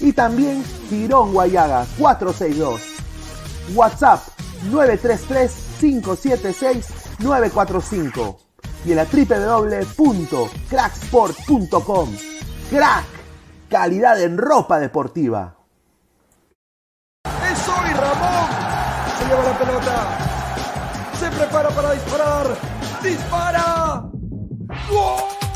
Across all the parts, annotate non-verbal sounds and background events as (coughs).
y también Tirón Guayaga 462. WhatsApp 933-576-945 y en la www.cracksport.com. Crack, calidad en ropa deportiva. ¡Es hoy Ramón! Se lleva la pelota. Se prepara para disparar. ¡Dispara!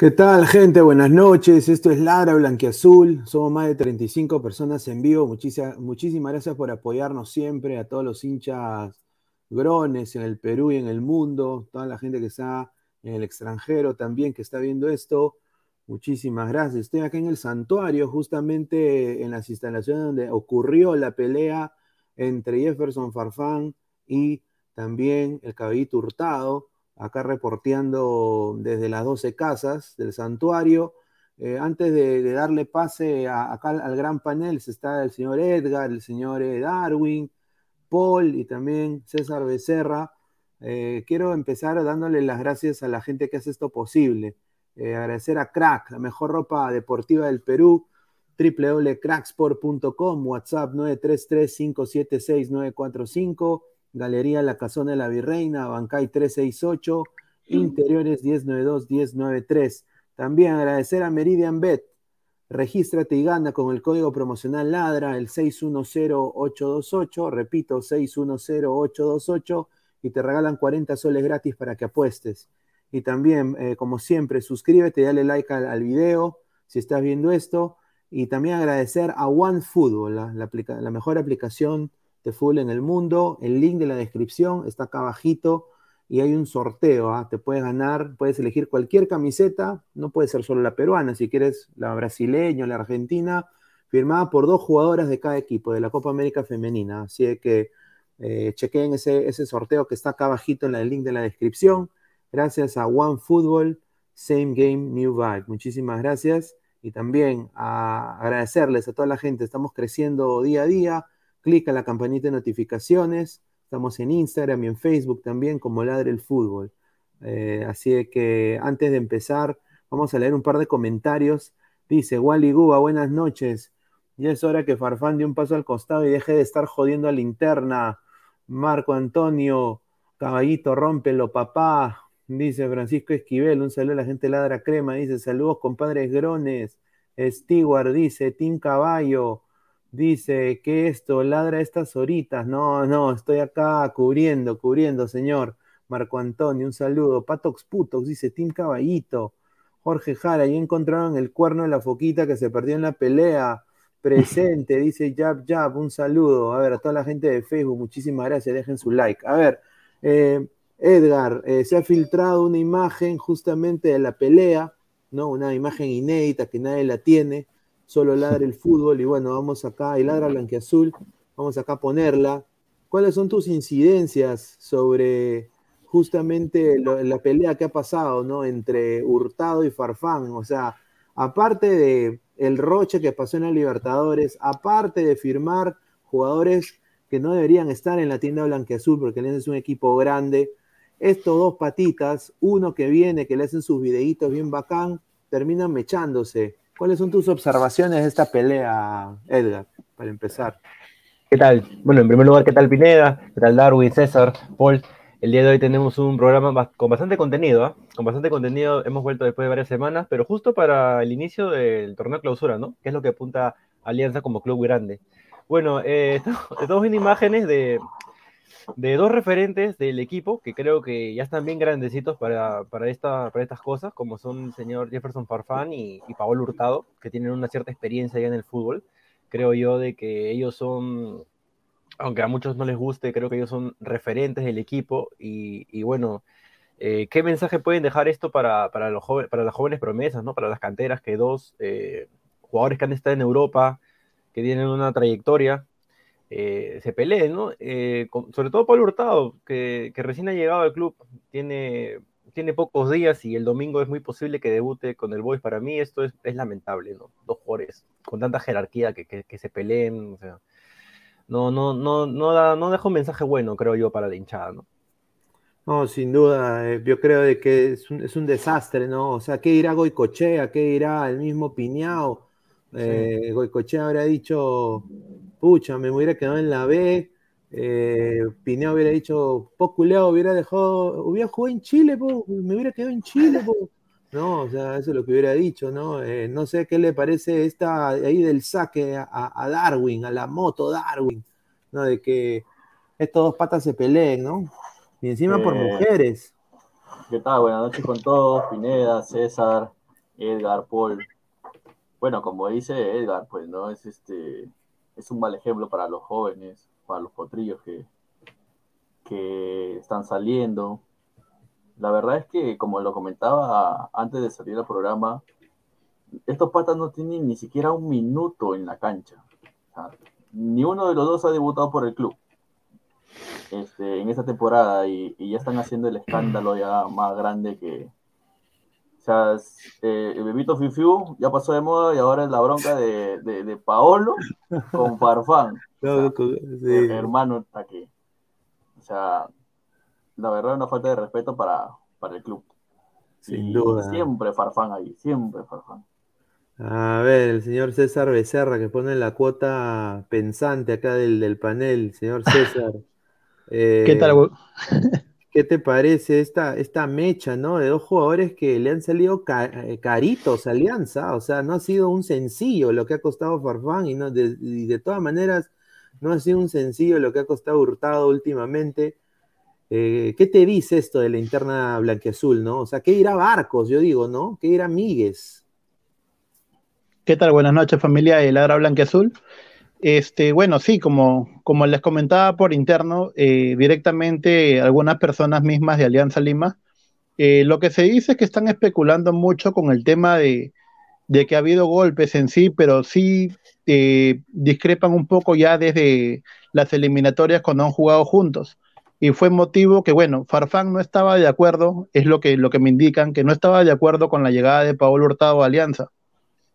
¿Qué tal, gente? Buenas noches. Esto es Ladra Blanquiazul. Somos más de 35 personas en vivo. Muchísimas, muchísimas gracias por apoyarnos siempre a todos los hinchas grones en el Perú y en el mundo, toda la gente que está en el extranjero también que está viendo esto. Muchísimas gracias. Estoy acá en el santuario, justamente en las instalaciones donde ocurrió la pelea entre Jefferson Farfán y también el caballito Hurtado acá reporteando desde las 12 casas del santuario. Eh, antes de, darle pase acá al, gran panel, está el señor Edgar, el señor Darwin, Paul y también César Becerra. Eh, quiero empezar dándole las gracias a la gente que hace esto posible. Eh, agradecer a Crack, la mejor ropa deportiva del Perú, www.cracksport.com, WhatsApp 933-576-945, Galería La Casona de la Virreina, Bancay 368, Interiores 1092-1093. También agradecer a Meridian Bet. Regístrate y gana con el código promocional LADRA, el 610828, repito, 610828, y te regalan 40 soles gratis para que apuestes. Y también, eh, como siempre, suscríbete, dale like al, video si estás viendo esto. Y también agradecer a OneFootball, la, la mejor aplicación de fútbol en el mundo. El link de la descripción está acá abajito y hay un sorteo. ¿ah? Te puedes ganar, puedes elegir cualquier camiseta, no puede ser solo la peruana, si quieres la brasileña o la argentina, firmada por dos jugadoras de cada equipo de la Copa América Femenina. Así que eh, chequeen ese, ese sorteo que está acá abajito en el link de la descripción. Gracias a OneFootball, Same Game, New Vibe. Muchísimas gracias. Y también a agradecerles a toda la gente. Estamos creciendo día a día clica la campanita de notificaciones. Estamos en Instagram y en Facebook también como Ladre el Fútbol. Eh, así que antes de empezar, vamos a leer un par de comentarios. Dice Wally Guba, buenas noches. Ya es hora que Farfán dé un paso al costado y deje de estar jodiendo a linterna. Marco Antonio, caballito, rómpelo, papá. Dice Francisco Esquivel, un saludo a la gente Ladra Crema. Dice saludos, compadres Grones. Stewart dice, Tim Caballo. Dice que esto ladra estas horitas. No, no, estoy acá cubriendo, cubriendo, señor. Marco Antonio, un saludo. Patox Putox, dice Tim Caballito. Jorge Jara, ahí encontraron el cuerno de la foquita que se perdió en la pelea. Presente, dice Jab Jab, un saludo. A ver, a toda la gente de Facebook, muchísimas gracias, dejen su like. A ver, eh, Edgar, eh, se ha filtrado una imagen justamente de la pelea, ¿no? Una imagen inédita que nadie la tiene solo ladra el fútbol y bueno, vamos acá, y ladra blanquiazul, vamos acá a ponerla. ¿Cuáles son tus incidencias sobre justamente la pelea que ha pasado, ¿no? Entre Hurtado y Farfán, o sea, aparte de el roche que pasó en la Libertadores, aparte de firmar jugadores que no deberían estar en la tienda blanquiazul porque es un equipo grande, estos dos patitas, uno que viene, que le hacen sus videitos bien bacán, terminan mechándose. ¿Cuáles son tus observaciones de esta pelea, Edgar, para empezar? ¿Qué tal? Bueno, en primer lugar, ¿qué tal Pineda? ¿Qué tal Darwin, César, Paul? El día de hoy tenemos un programa con bastante contenido, ¿ah? Con bastante contenido, hemos vuelto después de varias semanas, pero justo para el inicio del torneo clausura, ¿no? Que es lo que apunta Alianza como club grande. Bueno, eh, (laughs) estamos viendo imágenes de, de dos referentes del equipo que creo que ya están bien grandecitos para, para, esta, para estas cosas, como son el señor Jefferson Farfán y, y Paolo Hurtado, que tienen una cierta experiencia ya en el fútbol. Creo yo de que ellos son, aunque a muchos no les guste, creo que ellos son referentes del equipo y, y bueno, eh, ¿qué mensaje pueden dejar esto para, para, los para las jóvenes promesas, ¿no? para las canteras, que dos eh, jugadores que han estado en Europa, que tienen una trayectoria, eh, se peleen, ¿no? Eh, sobre todo Pablo Hurtado, que, recién ha llegado al club, tiene, tiene pocos días y el domingo es muy posible que debute con el Boys. Para mí esto es, lamentable, ¿no? Dos jugadores con tanta jerarquía que, se peleen, o sea, no, no, no, no, da, no deja un mensaje bueno, creo yo, para la hinchada, ¿no? No, sin duda, eh, yo creo de que es un, es un, desastre, ¿no? O sea, ¿qué irá Goicochea? ¿Qué irá el mismo Piñao? Goicochea habrá dicho, pucha, me hubiera quedado en la B, eh, hubiera dicho, Poculeo hubiera dejado, hubiera jugado en Chile, me hubiera quedado en Chile, no, o sea, eso es lo que hubiera dicho, ¿no? Eh, no sé qué le parece esta ahí del saque a, Darwin, a la moto Darwin, ¿no? De que estos dos patas se peleen, ¿no? Y encima por eh, mujeres. ¿Qué tal? Buenas noches con todos, Pineda, César, Edgar, Paul. Bueno, como dice Edgar, pues no es este es un mal ejemplo para los jóvenes, para los potrillos que, que están saliendo. La verdad es que, como lo comentaba antes de salir al programa, estos patas no tienen ni siquiera un minuto en la cancha. ni uno de los dos ha debutado por el club este, en esta temporada y, ya están haciendo el escándalo ya más grande que... O sea, eh, el Bebito Fifiu ya pasó de moda y ahora es la bronca de, de, Paolo con Farfán. (laughs) hermano está aquí. O sea, la verdad es una falta de respeto para, para el club. Sin duda. Siempre Farfán ahí, siempre Farfán. A ver, el señor César Becerra que pone la cuota pensante acá del, del panel, señor César. (laughs) ¿Qué tal? ¿Qué te parece esta, esta mecha, ¿no? De dos jugadores que le han salido eh, caritos Alianza, o sea, no ha sido un sencillo lo que ha costado Farfán y, no, de, y de todas maneras no ha sido un sencillo lo que ha costado Hurtado últimamente. Eh, ¿Qué te dice esto de la interna blanquiazul, no? O sea, ¿qué dirá Barcos, yo digo, ¿no? ¿Qué dirá Míguez? ¿Qué tal? Buenas noches, familia de Ladra Blanquiazul. Este, bueno, sí, como, les comentaba por interno, eh, directamente algunas personas mismas de Alianza Lima, eh, lo que se dice es que están especulando mucho con el tema de, que ha habido golpes en sí, pero sí eh, discrepan un poco ya desde las eliminatorias cuando han jugado juntos. Y fue motivo que, bueno, Farfán no estaba de acuerdo, es lo que, lo que me indican, que no estaba de acuerdo con la llegada de Paolo Hurtado a Alianza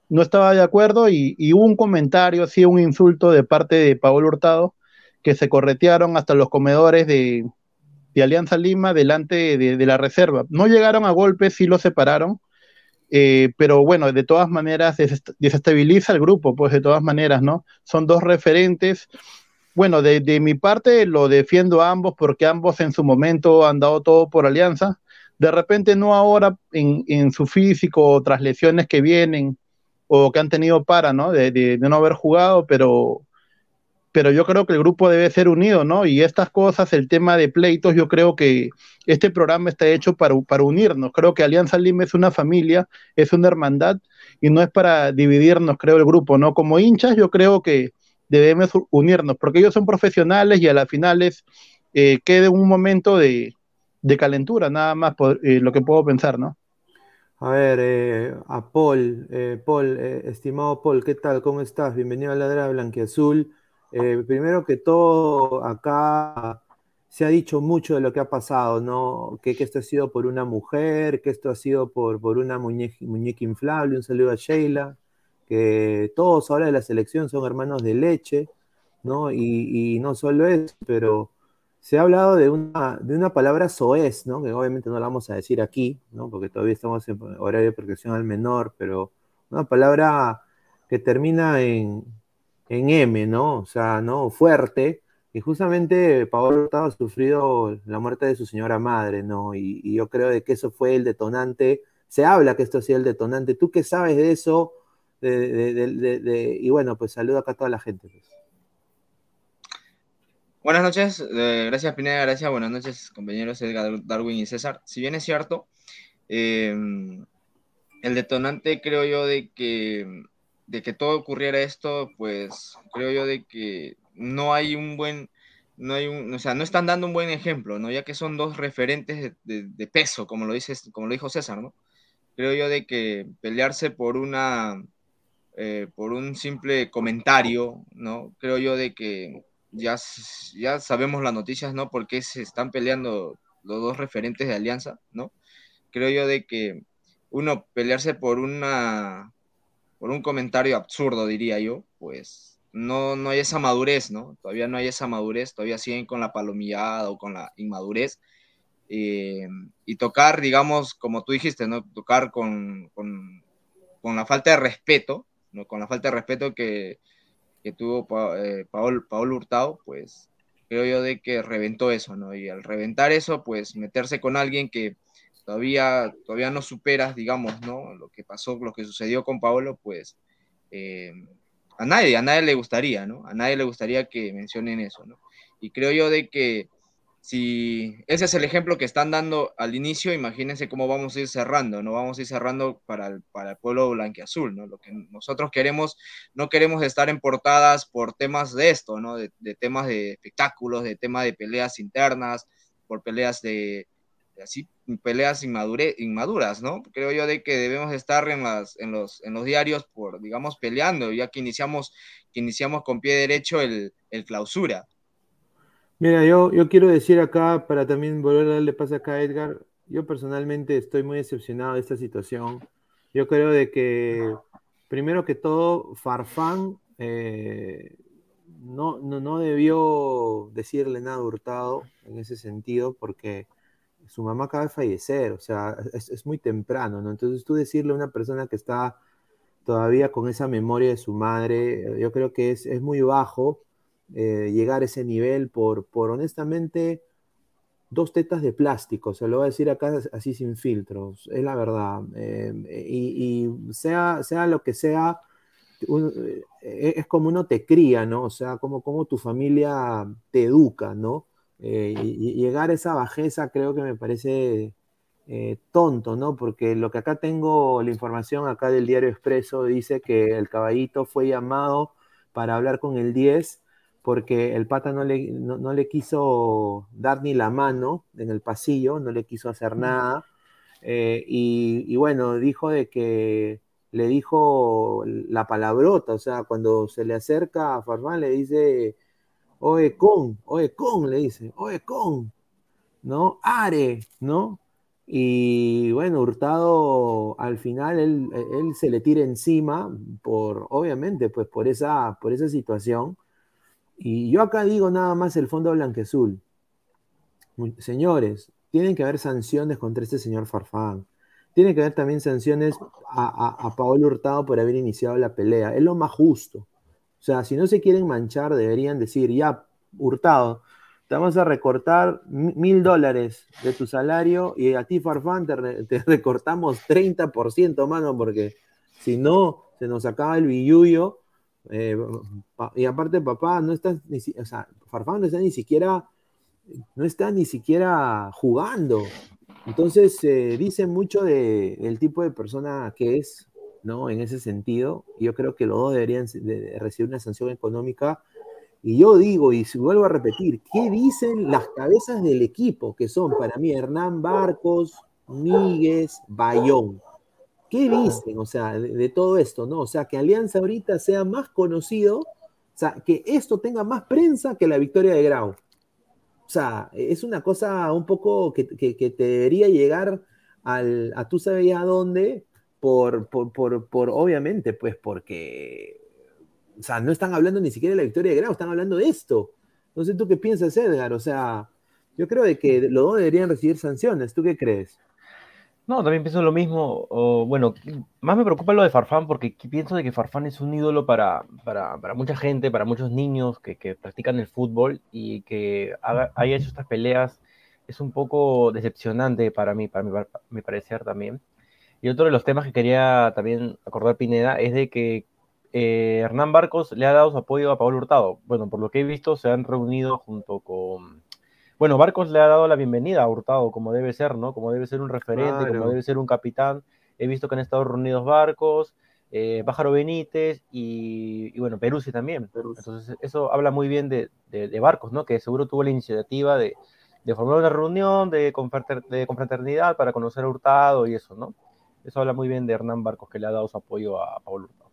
no estaba de acuerdo y, hubo un comentario, sí, un insulto de parte de Paolo Hurtado, que se corretearon hasta los comedores de, Alianza Lima delante de, la reserva. No llegaron a golpes, sí lo separaron, eh, pero bueno, de todas maneras desestabiliza el grupo, pues de todas maneras, ¿no? Son dos referentes. Bueno, de, mi parte lo defiendo a ambos porque ambos en su momento han dado todo por Alianza. De repente no ahora en, en su físico, tras lesiones que vienen, o que han tenido para, ¿no? De, no haber jugado, pero, pero yo creo que el grupo debe ser unido, ¿no? Y estas cosas, el tema de pleitos, yo creo que este programa está hecho para, para unirnos. Creo que Alianza Lima es una familia, es una hermandad y no es para dividirnos, creo, el grupo, ¿no? Como hinchas, yo creo que debemos unirnos, porque ellos son profesionales y a las finales eh, quede un momento de, calentura, nada más por, eh, lo que puedo pensar, ¿no? A ver, eh, a Paul, eh, Paul, eh, estimado Paul, ¿qué tal? ¿Cómo estás? Bienvenido a la Ladra Blanquiazul. primero que todo, acá se ha dicho mucho de lo que ha pasado, ¿no? Que, esto ha sido por una mujer, que esto ha sido por, por una muñeca, muñeca inflable, un saludo a Sheila, que todos ahora de la selección son hermanos de leche, ¿no? Y, y no solo eso, pero se ha hablado de una, de una palabra soez, ¿no? Que obviamente no la vamos a decir aquí, ¿no? Porque todavía estamos en horario de protección al menor, pero una palabra que termina en, M, ¿no? O sea, ¿no? Fuerte. Y justamente Pablo Hurtado ha sufrido la muerte de su señora madre, ¿no? Y, yo creo de que eso fue el detonante. Se habla que esto ha sido el detonante. ¿Tú qué sabes de eso? y bueno, pues saludo acá a toda la gente. Pues. Buenas noches, eh, gracias Pineda, gracias, buenas noches compañeros Edgar, Darwin y César. Si bien es cierto, em, el detonante creo yo de que, de que todo ocurriera esto, pues creo yo de que no hay un buen, no hay un, o sea, no están dando un buen ejemplo, ¿no? Ya que son dos referentes de, peso, como lo, dice, como lo dijo César, ¿no? Creo yo de que pelearse por una, eh, por un simple comentario, ¿no? Creo yo de que ya, ya sabemos las noticias, ¿no? Porque se están peleando los dos referentes de Alianza, ¿no? Creo yo de que uno pelearse por una por un comentario absurdo, diría yo, pues no, no hay esa madurez, ¿no? Todavía no hay esa madurez, todavía siguen con la palomillada o con la inmadurez. Eh, y tocar, digamos, como tú dijiste, ¿no? Tocar con, con, con la falta de respeto, ¿no? Con la falta de respeto que, que tuvo eh, Paul, Paul Hurtado, pues creo yo de que reventó eso, ¿no? Y al reventar eso, pues meterse con alguien que todavía, todavía no superas, digamos, ¿no? Lo que pasó, lo que sucedió con Paolo, pues eh, a nadie, a nadie le gustaría, ¿no? A nadie le gustaría que mencionen eso, ¿no? Y creo yo de que si ese es el ejemplo que están dando al inicio, imagínense cómo vamos a ir cerrando, ¿no? Vamos a ir cerrando para el, para el pueblo blanquiazul, ¿no? Lo que nosotros queremos, no queremos estar en portadas por temas de esto, ¿no? De, temas de espectáculos, de temas de peleas internas, por peleas de, así, peleas inmaduras, ¿no? Creo yo de que debemos estar en, las, en, los, en los diarios por, digamos, peleando, ya que iniciamos, que iniciamos con pie derecho el, el clausura. Mira, yo, yo quiero decir acá, para también volver a darle paso acá a Edgar, yo personalmente estoy muy decepcionado de esta situación. Yo creo de que, primero que todo, Farfán eh, no, no, debió decirle nada a Hurtado en ese sentido, porque su mamá acaba de fallecer, o sea, es, muy temprano, ¿no? Entonces tú decirle a una persona que está todavía con esa memoria de su madre, yo creo que es, es muy bajo eh, llegar a ese nivel por, por honestamente dos tetas de plástico, se lo voy a decir acá así sin filtros, es la verdad. Eh, y, sea, sea lo que sea, eh, es como uno te cría, ¿no? O sea, como, como tu familia te educa, ¿no? y, llegar a esa bajeza creo que me parece tonto, ¿no? Porque lo que acá tengo, la información acá del diario Expreso dice que el caballito fue llamado para hablar con el 10 porque el pata no le, no, le quiso dar ni la mano en el pasillo, no le quiso hacer nada. Eh, y, bueno, dijo de que le dijo la palabrota, o sea, cuando se le acerca a Farfán le dice, oe con, oe con, le dice, oe con, ¿no? Are, ¿no? Y bueno, Hurtado al final él, él, se le tira encima por, obviamente, pues por esa, por esa situación. Y yo acá digo nada más el fondo blanquezul. Señores, tienen que haber sanciones contra este señor Farfán. Tiene que haber también sanciones a, a, Paolo Hurtado por haber iniciado la pelea. Es lo más justo. O sea, si no se quieren manchar, deberían decir, ya, Hurtado, te vamos a recortar mil dólares de tu salario y a ti, Farfán, te, te recortamos 30%, mano, porque si no, se nos acaba el billuyo eh, y aparte, papá, no está ni, Farfán no está ni siquiera, no está ni siquiera jugando. Entonces, se dice mucho de, del tipo de persona que es, ¿no? En ese sentido, yo creo que los dos deberían recibir una sanción económica. Y yo digo, y vuelvo a repetir, ¿qué dicen las cabezas del equipo? Que son para mí Hernán Barcos, Míguez, Bayón. ¿Qué dicen, o sea, de, todo esto, no? O sea, que Alianza ahorita sea más conocido, o sea, que esto tenga más prensa que la victoria de Grau. O sea, es una cosa un poco que, te debería llegar al, a tú sabes a dónde, por, por, por, obviamente, pues porque, o sea, no están hablando ni siquiera de la victoria de Grau, están hablando de esto. No sé tú qué piensas, Edgar, o sea, yo creo de que los dos deberían recibir sanciones, ¿tú qué crees? No, también pienso lo mismo. Bueno, más me preocupa lo de Farfán porque pienso de que Farfán es un ídolo para, para, para mucha gente, para muchos niños que, que practican el fútbol y que haya hecho estas peleas es un poco decepcionante para mí, para mi, mi, parecer también. Y otro de los temas que quería también acordar Pineda es de que eh, Hernán Barcos le ha dado su apoyo a Pablo Hurtado. Bueno, por lo que he visto, se han reunido junto con bueno, Barcos le ha dado la bienvenida a Hurtado, como debe ser, ¿no? Como debe ser un referente, como debe ser un capitán. He visto que han estado reunidos Barcos, eh, Pájaro Benítez y, bueno, Peruzzi también. Entonces, eso habla muy bien de, Barcos, ¿no? Que seguro tuvo la iniciativa de, formar una reunión de, de confraternidad para conocer a Hurtado y eso, ¿no? Eso habla muy bien de Hernán Barcos, que le ha dado su apoyo a Pablo Hurtado.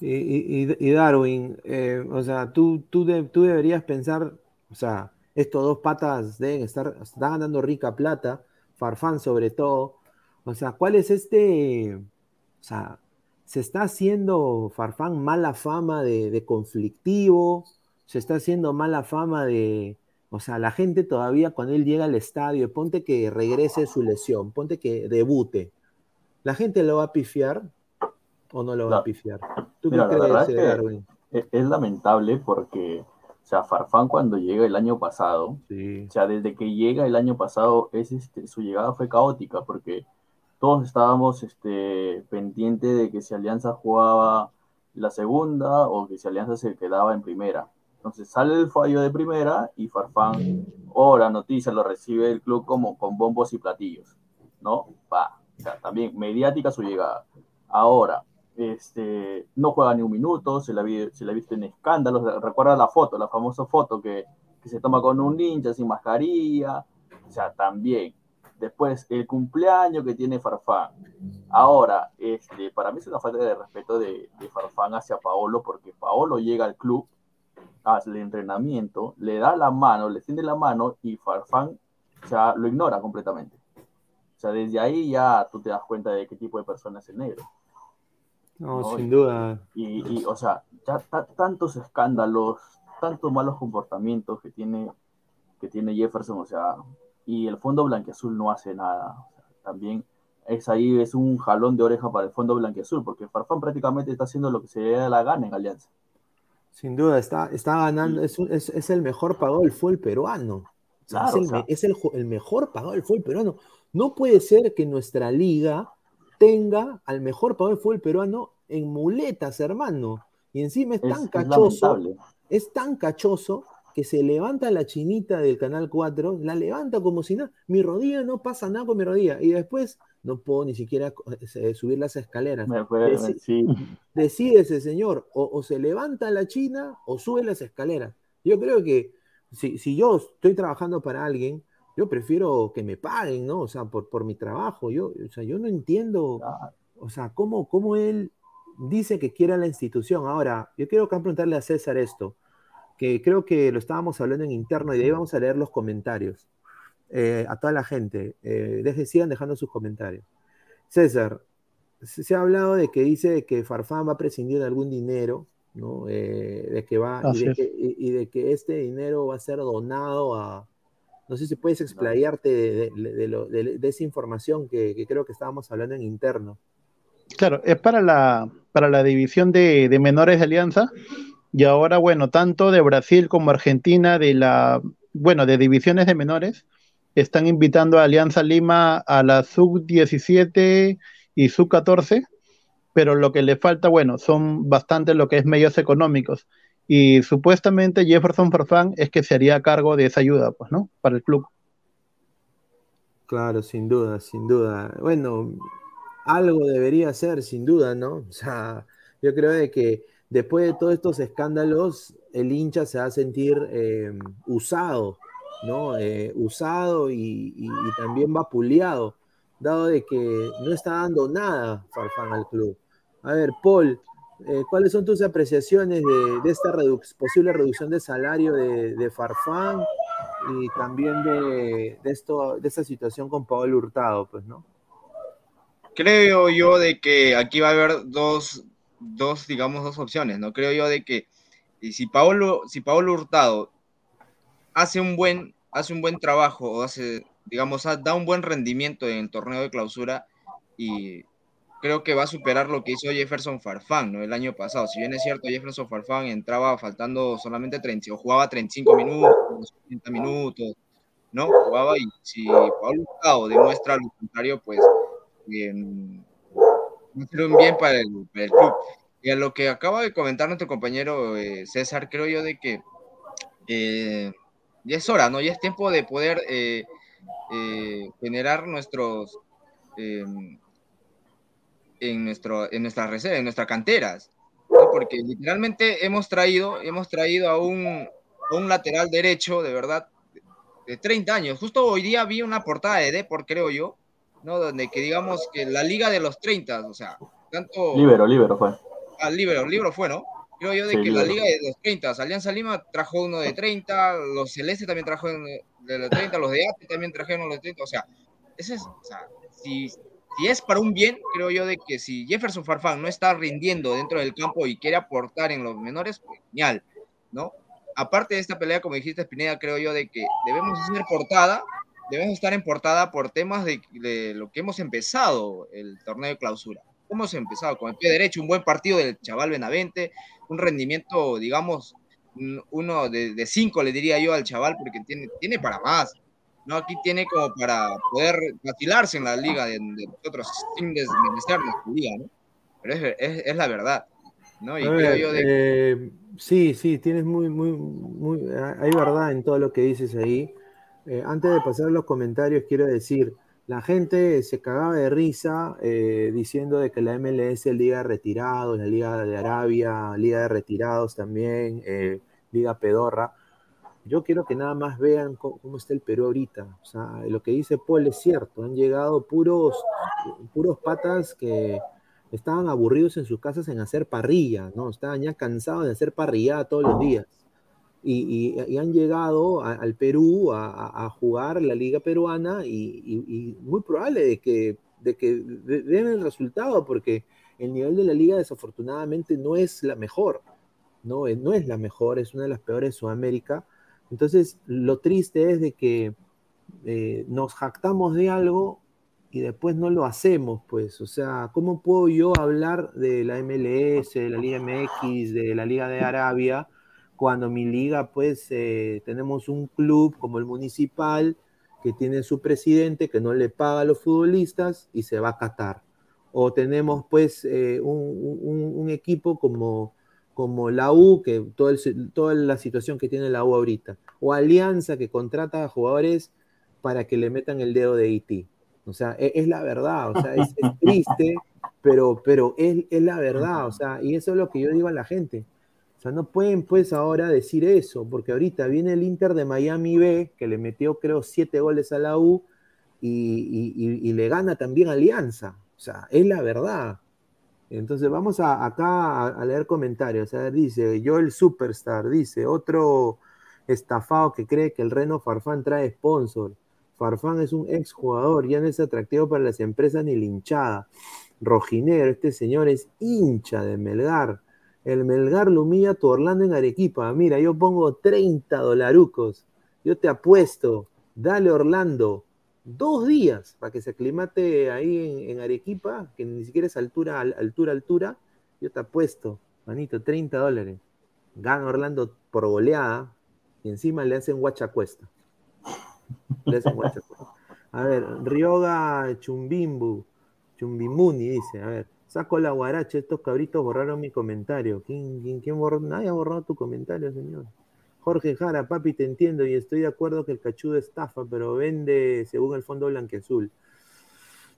Y, Darwin, eh, o sea, tú, tú, tú deberías pensar, o sea, estos dos patas deben estar, están ganando rica plata, Farfán sobre todo. O sea, ¿cuál es este? O sea, se está haciendo Farfán mala fama de, conflictivo, se está haciendo mala fama de, o sea, la gente todavía cuando él llega al estadio, ponte que regrese su lesión, ponte que debute, ¿la gente lo va a pifiar o no lo va a pifiar? ¿Tú qué crees, Darwin? es lamentable porque o sea, Farfán cuando llega el año pasado, o sea, desde que llega el año pasado, es, este, su llegada fue caótica porque todos estábamos este, pendientes de que si Alianza jugaba la segunda o que si Alianza se quedaba en primera. Entonces sale el fallo de primera y Farfán, o la noticia lo recibe el club como con bombos y platillos, ¿no? Va, o sea, también mediática su llegada. Ahora, este, no juega ni un minuto, se la, vi- se la ha visto en escándalos. Recuerda la foto, la famosa foto que, que se toma con un ninja sin mascarilla. O sea, también. Después, el cumpleaños que tiene Farfán. Ahora, este, para mí es una falta de respeto de, de Farfán hacia Paolo, porque Paolo llega al club, al entrenamiento, le da la mano, le tiende la mano y Farfán o lo ignora completamente. O sea, desde ahí ya tú te das cuenta de qué tipo de persona es el negro. No, No, sin duda. Y, y, o sea, ya ta- tantos escándalos, tantos malos comportamientos que tiene, que tiene Jefferson, o sea, y el Fondo Blanquiazul no hace nada. O sea, también es ahí, es un jalón de oreja para el Fondo Blanquiazul, porque Farfán prácticamente está haciendo lo que se le da la gana en Alianza. Sin duda, está, está ganando, es, un- es, es el mejor pagado del fútbol peruano. Claro, es el, o sea. es el el mejor pagado del fútbol peruano. No puede ser que nuestra liga tenga al mejor pagado del fútbol peruano en muletas, hermano. Y encima es Es, tan cachoso, es tan cachoso que se levanta la chinita del Canal 4, la levanta como si nada, mi rodilla no pasa nada con mi rodilla, y después no puedo ni siquiera eh, subir las escaleras. Me fue- Deci- sí, Decídese, señor, o, o se levanta la china o sube las escaleras. Yo creo que si, si yo estoy trabajando para alguien, yo prefiero que me paguen, ¿no? O sea, por, por mi trabajo. Yo, o sea, yo no entiendo, o sea, cómo, cómo él dice que quiere a la institución. Ahora, yo quiero preguntarle a César esto, que creo que lo estábamos hablando en interno y de ahí vamos a leer los comentarios. Eh, a toda la gente, eh, deje, sigan dejando sus comentarios. César, se, ha hablado de que dice que Farfán va a prescindir de algún dinero, ¿no? Eh, de que va, y Así de es. que, y- y de que este dinero va a ser donado a, no sé si puedes explayarte de, de- lo- esa información que, que creo que estábamos hablando en interno. Claro, es para la, para la división de, de menores de Alianza. Y ahora, bueno, tanto de Brasil como Argentina, de la, bueno, de divisiones de menores, están invitando a Alianza Lima a la sub-17 y sub-14, pero lo que le falta, bueno, son bastante lo que es medios económicos. Y supuestamente Jefferson Farfán es que se haría cargo de esa ayuda, pues, ¿no? Para el club. Claro, sin duda, sin duda. Bueno, algo debería ser, sin duda, ¿no? O sea, yo creo de que después de todos estos escándalos, el hincha se va a sentir eh, usado, ¿no? Eh, usado y, y- y también vapuleado, dado de que no está dando nada Farfán al club. A ver, Paul, eh, ¿cuáles son tus apreciaciones de, esta posible reducción de salario de, Farfán y también de, esta situación con Pablo Hurtado, pues, ¿no? creo yo de que aquí va a haber dos, dos, digamos, dos opciones, ¿no? Creo yo de que si Paolo, si Paolo Hurtado hace un buen, hace un buen trabajo o hace, digamos, da un buen rendimiento en el torneo de clausura y creo que va a superar lo que hizo Jefferson Farfán, ¿no? El año pasado. Si bien es cierto, Jefferson Farfán entraba faltando solamente 30, o jugaba 35 minutos, 30 minutos, ¿no? Jugaba y si Paolo Hurtado demuestra lo contrario, pues a ser un bien para el, para el club. Y a lo que acaba de comentar nuestro compañero eh, César, creo yo de que eh, ya es hora, ¿no? Ya es tiempo de poder eh, eh, generar nuestros eh, en nuestro en nuestras reservas, en nuestras canteras, ¿no? Porque literalmente hemos traído hemos traído a un, a un lateral derecho de verdad de 30 años. Justo hoy día vi una portada de Deport, creo yo, ¿no? Donde que digamos que la liga de los 30, o sea, tanto Libero, libero fue. al libro, el libro fue, ¿no? Creo yo de Sí, que la libero. liga de los 30, Alianza Lima trajo uno de 30, los Celeste también trajo uno de los 30, los de Ate también trajeron uno de 30, o sea, ese es, o sea, si, si es para un bien, creo yo de que si Jefferson Farfán no está rindiendo dentro del campo y quiere aportar en los menores, pues genial, ¿no? Aparte de esta pelea, como dijiste, Pineda, creo yo de que debemos ser portada, debemos estar en portada por temas de, de lo que hemos empezado el torneo de clausura. Hemos empezado con el pie derecho, un buen partido del chaval Benavente, un rendimiento, digamos, un- uno de, de cinco, le diría yo al chaval, porque tiene, tiene para más. ¿No? Aquí tiene como para poder vacilarse en la liga de, de nosotros sin desmerecer nuestra liga, ¿no? Pero es, es, es la verdad. ¿no? Y A creo ver, yo de eh, sí, sí, tienes muy, muy, muy, hay verdad en todo lo que dices ahí. Eh, antes de pasar a los comentarios, quiero decir, la gente se cagaba de risa eh, diciendo de que la MLS es Liga de Retirados, la Liga de Arabia, Liga de Retirados también, Liga Pedorra. Yo quiero que nada más vean cómo, cómo está el Perú ahorita. O sea, lo que dice Paul es cierto. Han llegado puros, puros patas que estaban aburridos en sus casas en hacer parrilla, ¿no? Estaban ya cansados de hacer parrillada todos los días. Y, y- y han llegado a- al Perú a, a- jugar la liga peruana y, y- muy probable de que, de que ve- vean el resultado porque el nivel de la liga desafortunadamente no es la mejor, no, no es la mejor, es una de las peores de Sudamérica. Entonces, lo triste es de que eh, nos jactamos de algo y después no lo hacemos, pues. O sea, ¿cómo puedo yo hablar de la MLS, de la Liga MX, de la Liga de Arabia, cuando mi liga, pues, eh, tenemos un club como el Municipal que tiene su presidente que no le paga a los futbolistas y se va a Qatar? O tenemos, pues, eh, un, equipo como, como la U, que todo el- toda la situación que tiene la U ahorita. O Alianza, que contrata a jugadores para que le metan el dedo de IT. O sea, e- es, la verdad, o sea, es, es triste, (laughs) pero, pero es, es la verdad, o sea, y eso es lo que yo digo a la gente. O sea, no pueden pues ahora decir eso, porque ahorita viene el Inter de Miami B, que le metió creo siete goles a la U y, y- y- y le gana también Alianza. O sea, es la verdad. Entonces vamos a, acá a, leer comentarios. A dice, yo el Superstar, dice, otro estafado que cree que el Reno Farfán trae sponsor. Farfán es un exjugador, ya no es atractivo para las empresas ni linchada. Rojinero, este señor es hincha de Melgar. El Melgar lo tu Orlando en Arequipa. Mira, yo pongo 30 dolarucos. Yo te apuesto, dale Orlando, dos días para que se aclimate ahí en, Arequipa, que ni siquiera es altura, al- altura, altura. Yo te apuesto, manito, 30 dólares. Gana Orlando por goleada y encima le hacen guachacuesta. Le hacen guachacuesta. A ver, Ryoga Chumbimbu, Chumbimuni dice, a ver, saco la guaracha, estos cabritos borraron mi comentario. ¿Quién, quién, quién borró? Nadie ha borrado tu comentario, señor. Jorge Jara, papi, te entiendo y estoy de acuerdo que el cachudo estafa, pero vende según el fondo blanqueazul.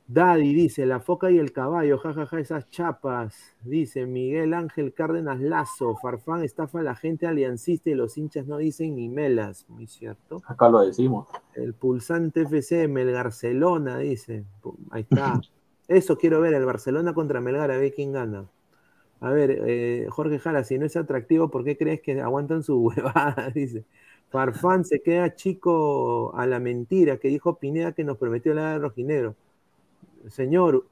Daddy dice, la foca y el caballo, jajaja, esas chapas. Dice Miguel Ángel Cárdenas Lazo, Farfán estafa a la gente aliancista y los hinchas no dicen ni melas. Muy cierto. Acá lo decimos. El pulsante FC, Melgarcelona, dice. Ahí está. (laughs) Eso quiero ver, el Barcelona contra Melgar, a ver quién gana. A ver, eh, Jorge Jara, si no es atractivo, ¿por qué crees que aguantan su (laughs) huevada? Dice. Farfán se queda chico a la mentira que dijo Pineda que nos prometió la de rojinegro. Señor,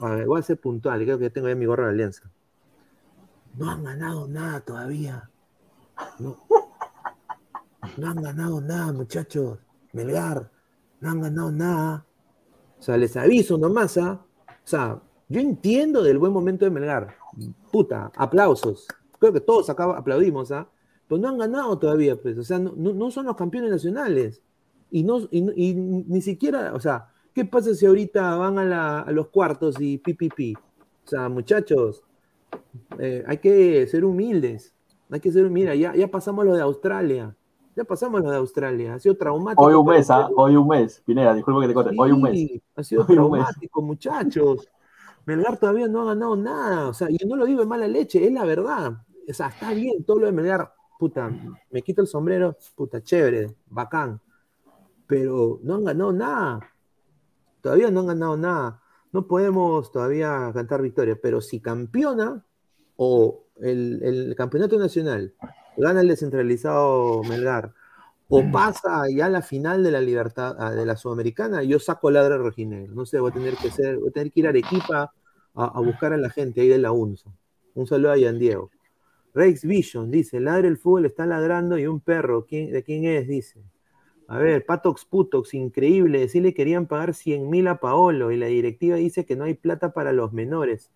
a ver, puntual, creo que tengo ya mi gorra de alianza. No han ganado nada todavía. No, no han ganado nada, muchachos. Melgar, no han ganado nada. O sea, les aviso nomás, ¿ah? O sea, yo entiendo del buen momento de Melgar. Puta, aplausos. Creo que todos acá aplaudimos, ¿ah? Pero no han ganado todavía, pues. O sea, no, no- son los campeones nacionales. Y, no, y, y ni siquiera, o sea, ¿qué pasa si ahorita van a, la- a los cuartos y pi, pi, pi? O sea, muchachos, eh, hay que ser humildes. Hay que ser humildes. Ya, ya pasamos lo de Australia. Ya pasamos lo de Australia. Ha sido traumático. Hoy un mes, ¿ah? Hoy un mes. Pineda, disculpa que te corte. Hoy un mes. Sí, ha sido Hoy traumático, muchachos. Melgar todavía no ha ganado nada. O sea, y no lo digo de mala leche, es la verdad. O sea, está bien todo lo de Melgar. Puta, me quito el sombrero, puta, chévere, bacán. Pero no han ganado nada. Todavía no han ganado nada. No podemos todavía cantar victoria, pero si campeona o el, el campeonato nacional gana el descentralizado Melgar o pasa ya la final de la libertad ah, de la sudamericana, yo saco ladra rojinegro. No sé, voy a tener que ser, voy a tener que ir a Arequipa a, a buscar a la gente ahí de la UNSO. Un saludo a Ian Diego. Rex Vision dice, ladre el fútbol está ladrando y un perro, ¿quién, ¿de quién es? Dice. A ver, Patox Putox, increíble, sí le querían pagar 100 mil a Paolo y la directiva dice que no hay plata para los menores.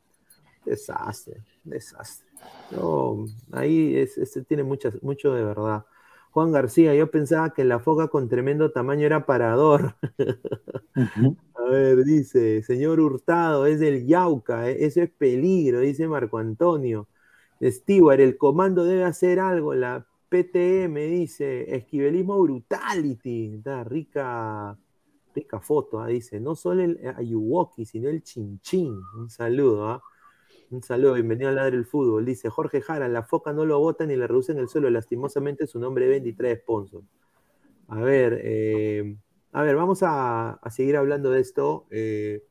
Desastre, desastre. No, ahí es, tiene muchas, mucho de verdad. Juan García, yo pensaba que la foca con tremendo tamaño era parador. (laughs) A ver, dice, señor Hurtado, es del Yauca, eh, eso es peligro, dice Marco Antonio. Stewart, el comando debe hacer algo. La PTM dice, esquivelismo brutality. Da, rica, rica foto, ah, dice. No solo el Ayuwoki, sino el Chinchín. Un saludo, ¿ah? Un saludo, bienvenido a Ladre el Fútbol. Dice Jorge Jara, la foca no lo botan ni le reducen el suelo. Lastimosamente su nombre vende y trae sponsor. A ver, eh, a ver, vamos a, a seguir hablando de esto. Eh,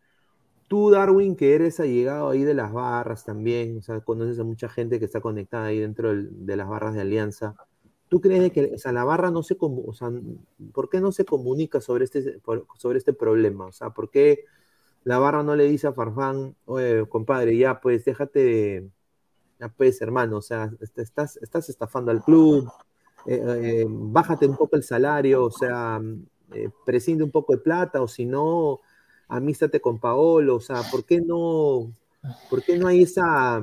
Tú, Darwin, que eres allegado ahí de las barras también, o sea, conoces a mucha gente que está conectada ahí dentro de las barras de Alianza. ¿Tú crees que, o sea, la barra no se, o ¿por qué no se comunica sobre este, sobre este problema? O sea, ¿por qué la barra no le dice a Farfán, oye, compadre, ya pues, déjate, de- ya pues, hermano, o sea, est- estás, estás estafando al club, eh, eh, bájate un poco el salario, o sea, eh, prescinde un poco de plata, o si no, amístate con Paolo, o sea, ¿por qué no, por qué no hay esa,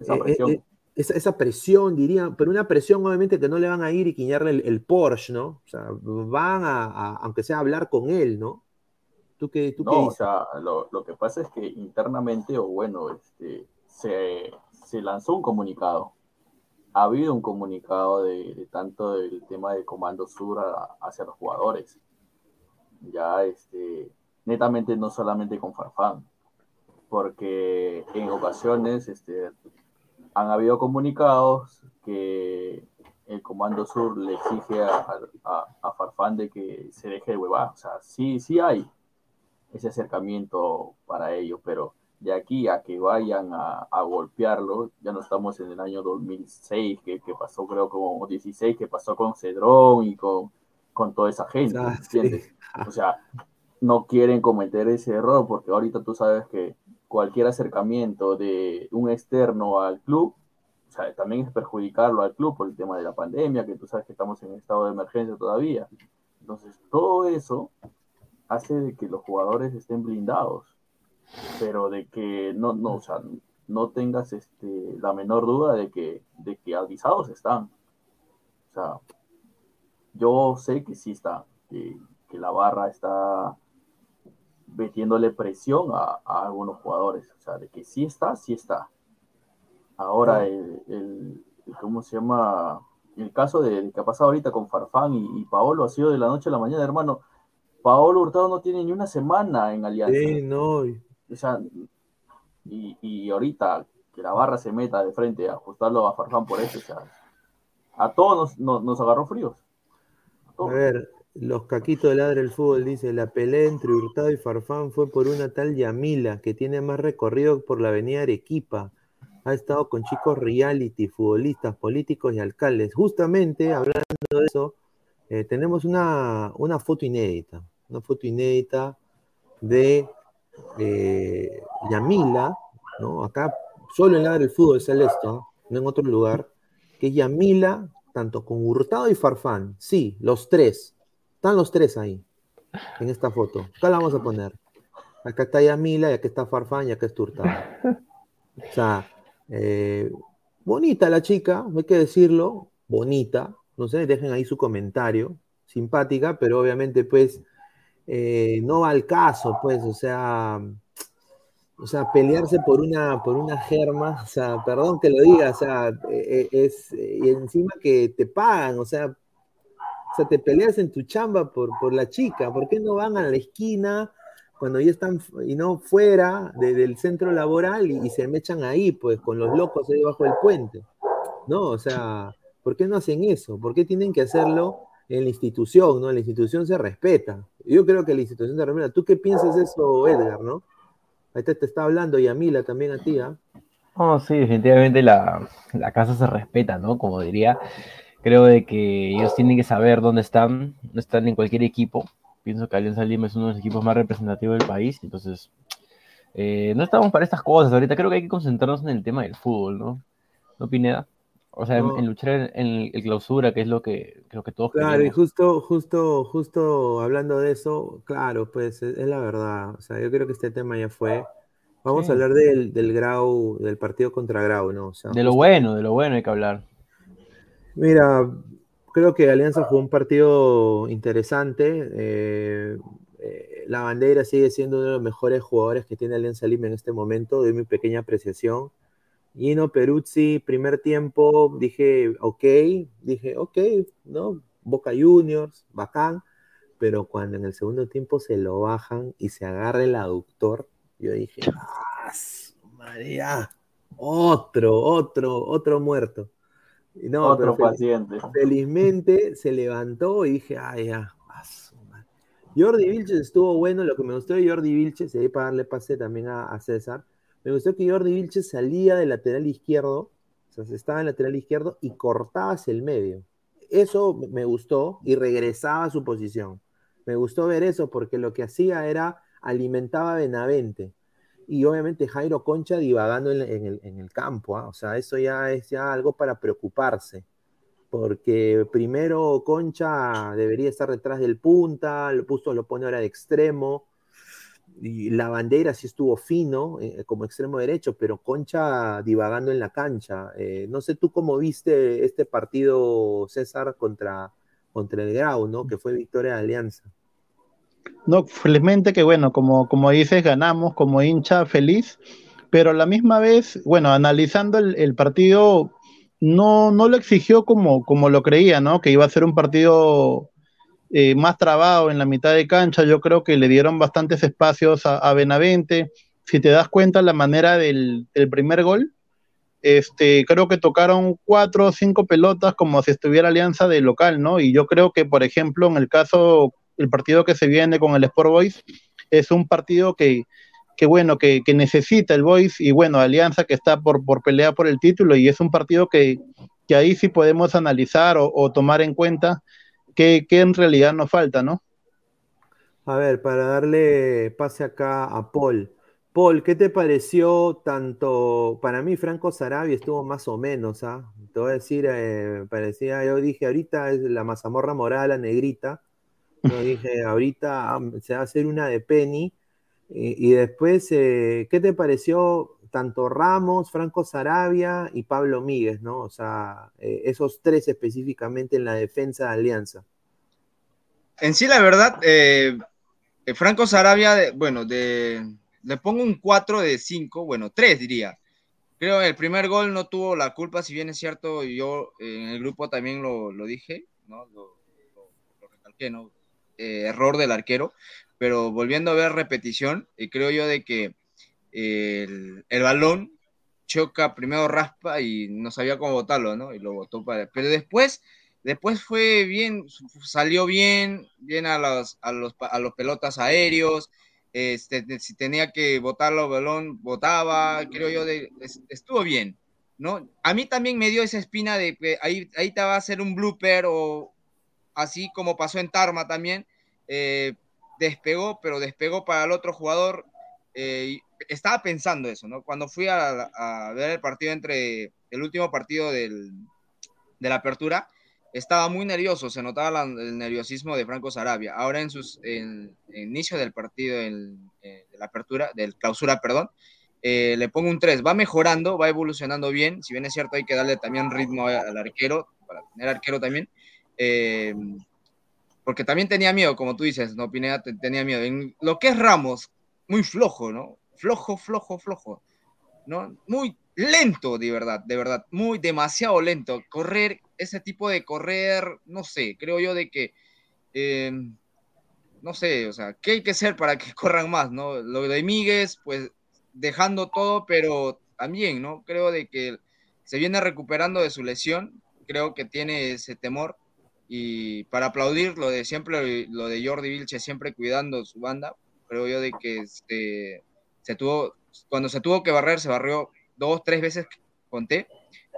Esa eh, presión. esa, esa presión, diría, pero una presión obviamente que no le van a ir y quiñarle el, el Porsche, ¿no? O sea, van a, a- aunque sea a hablar con él, ¿no? ¿Tú qué, tú qué No, o sea, lo, lo que pasa es que internamente, o bueno, este, se, se lanzó un comunicado. Ha habido un comunicado de, de tanto del tema de Comando Sur a- hacia los jugadores. Ya, este, netamente no solamente con Farfán, porque en ocasiones este, han habido comunicados que el Comando Sur le exige a, a, a Farfán de que se deje de huevar. O sea, sí, sí hay ese acercamiento para ellos, pero de aquí a que vayan a, a golpearlo, ya no estamos en el año 2006, que, que pasó creo como 16, que pasó con Cedrón y con, con toda esa gente, Ah. (laughs) O sea, no quieren cometer ese error porque ahorita tú sabes que cualquier acercamiento de un externo al club, o sea, también es perjudicarlo al club por el tema de la pandemia, que tú sabes que estamos en estado de emergencia todavía. Entonces, todo eso hace de que los jugadores estén blindados, pero de que no, no, o sea, no tengas este, la menor duda de que, de que avisados están. O sea, yo sé que sí está, que, que la barra está metiéndole presión a, a algunos jugadores, o sea, de que sí está, sí está. Ahora, el, el- el- ¿cómo se llama? El caso de, de que ha pasado ahorita con Farfán y, y Paolo ha sido de la noche a la mañana, hermano. Paolo Hurtado no tiene ni una semana en Alianza. Sí, no, O sea, y, y ahorita que la barra se meta de frente a ajustarlo a Farfán por eso, o sea, a todos nos, nos, nos agarró fríos. A ver, los caquitos de ladre el fútbol dice, la pelea entre Hurtado y Farfán fue por una tal Yamila, que tiene más recorrido por la avenida Arequipa. Ha estado con chicos reality, futbolistas, políticos y alcaldes. Justamente, hablando de eso, eh, tenemos una, una foto inédita, una foto inédita de eh, Yamila, ¿no? Acá, solo en Ladre el Fútbol sale esto, ¿no? en otro lugar, que es Yamila, tanto con Hurtado y Farfán, sí, los tres, están los tres ahí, en esta foto. Acá la vamos a poner. Acá está Yamila, y acá está Farfán, y acá está Hurtado. O sea, eh, bonita la chica, hay que decirlo, bonita, no sé, dejen ahí su comentario, simpática, pero obviamente pues eh, no va al caso, pues, o sea, o sea, pelearse por una, por una germa, (laughs) o sea, perdón que lo diga, o sea, eh, eh, es, y encima que te pagan, o sea, o sea, te peleas en tu chamba por, por la chica, ¿por qué no van a la esquina cuando ya están, y no fuera de- del centro laboral y, y se me echan ahí, pues, con los locos ahí debajo del puente? ¿No? O sea, ¿por qué no hacen eso? ¿Por qué tienen que hacerlo en la institución, ¿no? La institución se respeta. Yo creo que la institución se respeta. ¿Tú qué piensas de eso, Edgar, no? Ahí te, está hablando Yamila también a ti, ¿ah? No, sí, definitivamente la, la casa se respeta, ¿no? Como diría, creo de que ellos tienen que saber dónde están, no están en cualquier equipo. Pienso que Alianza Lima es uno de los equipos más representativos del país, entonces eh, no estamos para estas cosas ahorita, creo que hay que concentrarnos en el tema del fútbol, ¿no? ¿No, Pineda? O sea, en- No. en, luchar en, en el clausura, que es lo que creo que todos Claro, y justo, justo, justo hablando de eso, claro, pues es, es la verdad. O sea, yo creo que este tema ya fue. Vamos Sí. a hablar del, del Grau, del partido contra Grau, ¿no? O sea, De lo bueno, de lo bueno hay que hablar. Mira, creo que Alianza jugó un partido interesante. eh, eh, la bandera sigue siendo uno de los mejores jugadores que tiene Alianza Lima en este momento, de mi pequeña apreciación. Gino Peruzzi, primer tiempo, dije, ok, dije, ok, ¿no? Boca Juniors, bacán, pero cuando en el segundo tiempo se lo bajan y se agarra el aductor, yo dije, ¡ah, María! Otro, otro, otro muerto. No, Otro pero fel- paciente. Felizmente se levantó y dije, ay, ya. a su madre". Jordi Vilches estuvo bueno. Lo que me gustó de Jordi Vilches, y ahí para darle pase también a, a César, me gustó que Jordi Vilches salía del lateral izquierdo, o sea, se estaba en lateral izquierdo y cortaba hacia el medio. Eso me- gustó y regresaba a su posición. Me gustó ver eso porque lo que hacía era alimentaba a Benavente y obviamente Jairo Concha divagando en, el, en el campo, ¿ah? o sea, eso ya es ya algo para preocuparse, porque primero Concha debería estar detrás del punta, lo puso, lo pone ahora de extremo, y la bandera sí estuvo fino eh, como extremo derecho, pero Concha divagando en la cancha. Eh, no sé tú cómo viste este partido, César, contra, contra el Grau, ¿no? Que fue victoria de Alianza. No, felizmente que bueno, como, como dices, ganamos como hincha feliz, pero a la misma vez, bueno, analizando el, el partido, no, no lo exigió como, como lo creía, ¿no? Que iba a ser un partido eh, más trabado en la mitad de cancha. Yo creo que le dieron bastantes espacios a, a Benavente. Si te das cuenta, la manera del, del primer gol, este, creo que tocaron cuatro o cinco pelotas como si estuviera Alianza de local, ¿no? Y yo creo que, por ejemplo, en el caso, el partido que se viene con el Sport Boys, es un partido que, que bueno, que, que necesita el Boys y bueno, Alianza que está por, por pelear por el título y es un partido que, que ahí sí podemos analizar o, o tomar en cuenta qué, qué en realidad nos falta, ¿no? A ver, para darle pase acá a Paul. Paul, ¿qué te pareció tanto? Para mí, Franco Sarabia estuvo más o menos, ¿ah? Te voy a decir, eh, parecía, yo dije, ahorita es la mazamorra morada, la negrita. Yo (laughs) dije, ahorita ah, se va a hacer una de Penny. Y, y después, eh, ¿qué te pareció tanto Ramos, Franco Sarabia y Pablo Míguez, ¿no? O sea, eh, esos tres específicamente en la defensa de Alianza. En sí, la verdad, eh, eh, Franco Sarabia, bueno, de, le pongo un 4 de 5, bueno, 3 diría. Creo que el primer gol no tuvo la culpa, si bien es cierto, yo en el grupo también lo, lo dije, ¿no? Lo, lo- recalqué, ¿no? Error del arquero, pero volviendo a ver repetición, creo yo de que el, balón choca, primero raspa y no sabía cómo botarlo, ¿no? Y lo botó para... Pero después, después fue bien, salió bien, bien a los, a los, a los pelotas aéreos, este, si tenía que botarlo el balón, botaba, creo yo, de, es- estuvo bien, ¿no? A mí también me dio esa espina de que ahí, ahí te va a hacer un blooper o así como pasó en Tarma también, eh, despegó, pero despegó para el otro jugador. eh, estaba pensando eso, ¿no? Cuando fui a, a ver el partido entre el último partido del, de la apertura, estaba muy nervioso, se notaba la- el nerviosismo de Franco Sarabia. Ahora en sus en, en inicio del partido en- de la apertura, del clausura, perdón, eh, le pongo un 3. Va mejorando, va evolucionando bien. Si bien es cierto, hay que darle también ritmo al arquero, para tener arquero también. Eh, porque también tenía miedo, como tú dices, ¿no? Pineda te- tenía miedo. En lo que es Ramos, muy flojo, ¿no? Flojo, flojo, flojo. ¿no? Muy lento, de verdad, de verdad, muy demasiado lento. Correr, ese tipo de correr, no sé, creo yo de que, eh, no sé, o sea, ¿qué hay que hacer para que (laughs) corran más, no? Lo de Míguez, pues dejando todo, pero también, ¿no? Creo de que se viene recuperando de su lesión, creo que tiene ese temor. Y para aplaudir lo de siempre, lo de Jordi Vilche, siempre cuidando su banda, creo yo de que este, se tuvo, cuando se tuvo que barrer, se barrió dos, tres veces, conté,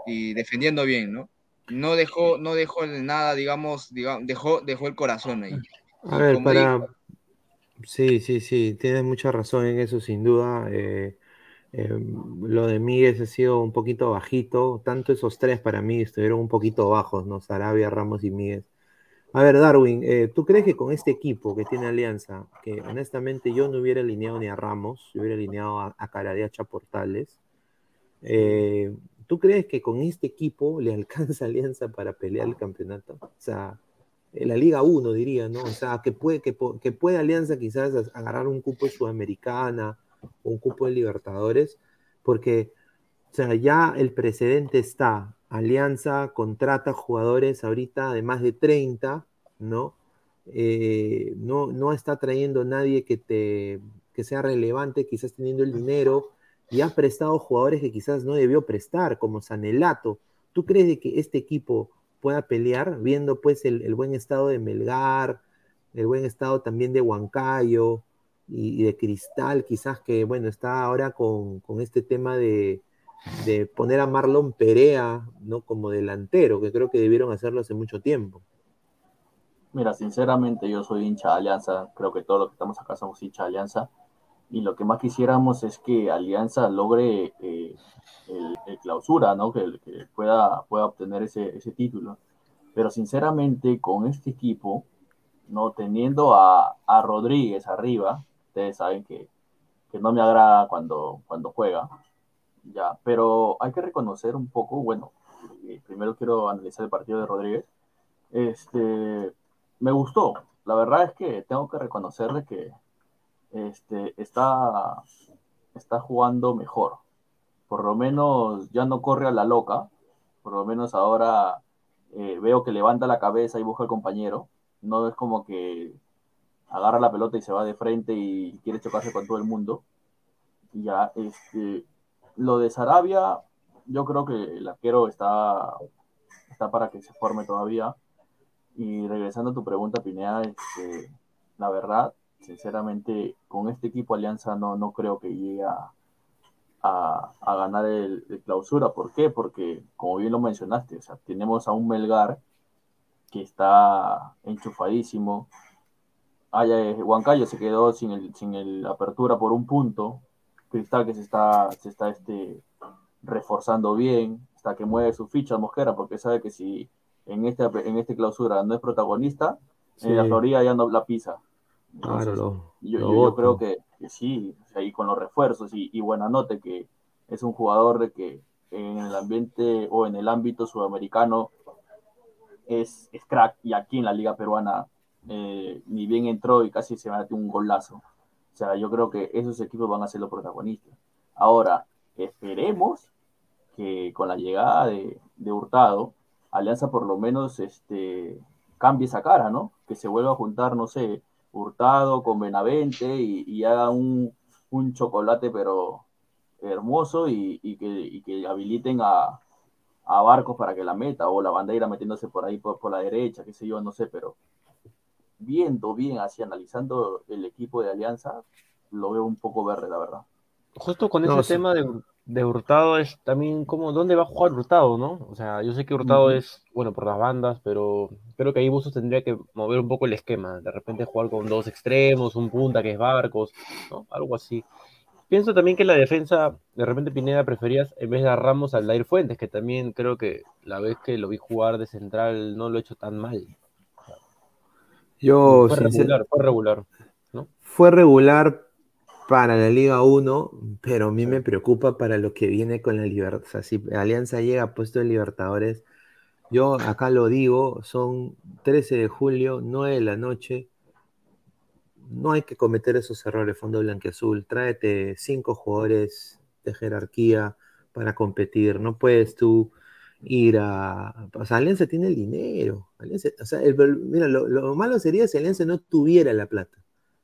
y defendiendo bien, ¿no? No dejó, no dejó nada, digamos, digamos dejó, dejó el corazón ahí. A ver, como para... digo, Sí, sí, sí, tienes mucha razón en eso, sin duda. eh, eh, lo de Míguez ha sido un poquito bajito, tanto esos tres para mí estuvieron un poquito bajos, ¿no? Sarabia, Ramos y Míguez. A ver, Darwin, eh, ¿tú crees que con este equipo que tiene Alianza, que honestamente yo no hubiera alineado ni a Ramos, yo hubiera alineado a, a Caradiacha Portales, eh, ¿tú crees que con este equipo (laughs) le alcanza Alianza para pelear el campeonato? O sea, en la Liga 1 diría, ¿no? O sea, que puede, que, que puede Alianza quizás agarrar un cupo de Sudamericana o un cupo de Libertadores, porque O sea, ya el precedente está. Alianza contrata jugadores ahorita de más de 30, ¿no? Eh, no, no está trayendo nadie que, te, que sea relevante, quizás teniendo el dinero, y ha prestado jugadores que quizás no debió prestar, como Sanelato. ¿Tú crees de que este equipo pueda pelear, viendo pues el, buen estado de Melgar, el buen estado también de Huancayo y, de Cristal, quizás que, bueno, está ahora con, este tema de, de, poner a Marlon Perea, ¿no? Como delantero, que creo que debieron hacerlo hace mucho tiempo. Mira, sinceramente yo soy hincha de Alianza, creo que todos los que estamos acá somos hincha de Alianza, y lo que más quisiéramos es que Alianza logre eh, el, clausura, ¿no? Que, pueda, pueda obtener ese, ese, título. Pero sinceramente con este equipo, no teniendo a, a Rodríguez arriba, ustedes saben que, que, no me agrada cuando, cuando juega, ya, pero hay que reconocer un poco, bueno, eh, primero quiero analizar el partido de Rodríguez, este, me gustó, la verdad es que tengo que reconocerle que este, está, está jugando mejor. Por lo menos ya no corre a la loca. Por lo menos ahora eh, veo que levanta la cabeza y busca al compañero. No es como que agarra la pelota y se va de frente y quiere chocarse con todo el mundo. Ya, este, lo de Sarabia, yo creo que el arquero está, está para que se forme todavía. Y regresando a tu pregunta, Pinea, este, la verdad, sinceramente, con este equipo Alianza no, no creo que llegue a, ganar el, clausura. ¿Por qué? Porque, como bien lo mencionaste, o sea, tenemos a un Melgar que está enchufadísimo. Haya, Huancayo se quedó sin el, sin el apertura por un punto. Cristal que se está, se está este, reforzando bien, hasta que mueve su ficha Mosquera, porque sabe que si en este, en este clausura no es protagonista, en la Florida ya no la pisa. Claro, yo, creo que, sí, ahí con los refuerzos y, y buena nota que es un jugador de que en el ambiente o en el ámbito sudamericano es, es crack y aquí en la liga peruana eh, ni bien entró y casi se mete un golazo. O sea, yo creo que esos equipos van a ser los protagonistas. Ahora, esperemos que con la llegada de, de Hurtado, Alianza por lo menos este, cambie esa cara, ¿no? Que se vuelva a juntar, no sé, Hurtado con Benavente y, haga un, chocolate pero hermoso y, que, que, habiliten a, Barcos para que la meta o la bandera metiéndose por ahí por, la derecha, qué sé yo, no sé, pero viendo bien así, analizando el equipo de Alianza, lo veo un poco verde, la verdad. Justo con ese tema de, de Hurtado es también como dónde va a jugar Hurtado, ¿no? O sea, yo sé que Hurtado es, bueno, por las bandas, pero creo que ahí Buzos tendría que mover un poco el esquema, de repente jugar con dos extremos, un punta que es Barcos, ¿no? Algo así. Pienso también que la defensa, de repente Pineda preferías en vez de a Ramos al Dair Fuentes, que también creo que la vez que lo vi jugar de central no lo he hecho tan mal. Yo, fue regular, fue regular. ¿no? Fue regular, para la Liga 1, pero a mí me preocupa para lo que viene con la Libertad. O sea, si Alianza llega a puesto de Libertadores, yo acá lo digo, son 13 de julio, 9 de la noche. No hay que cometer esos errores, Fondo Blanqueazul. Tráete cinco jugadores de jerarquía para competir. No puedes tú ir a. O sea, Alianza tiene el dinero. o sea, mira, lo, lo, malo sería si Alianza no tuviera la plata.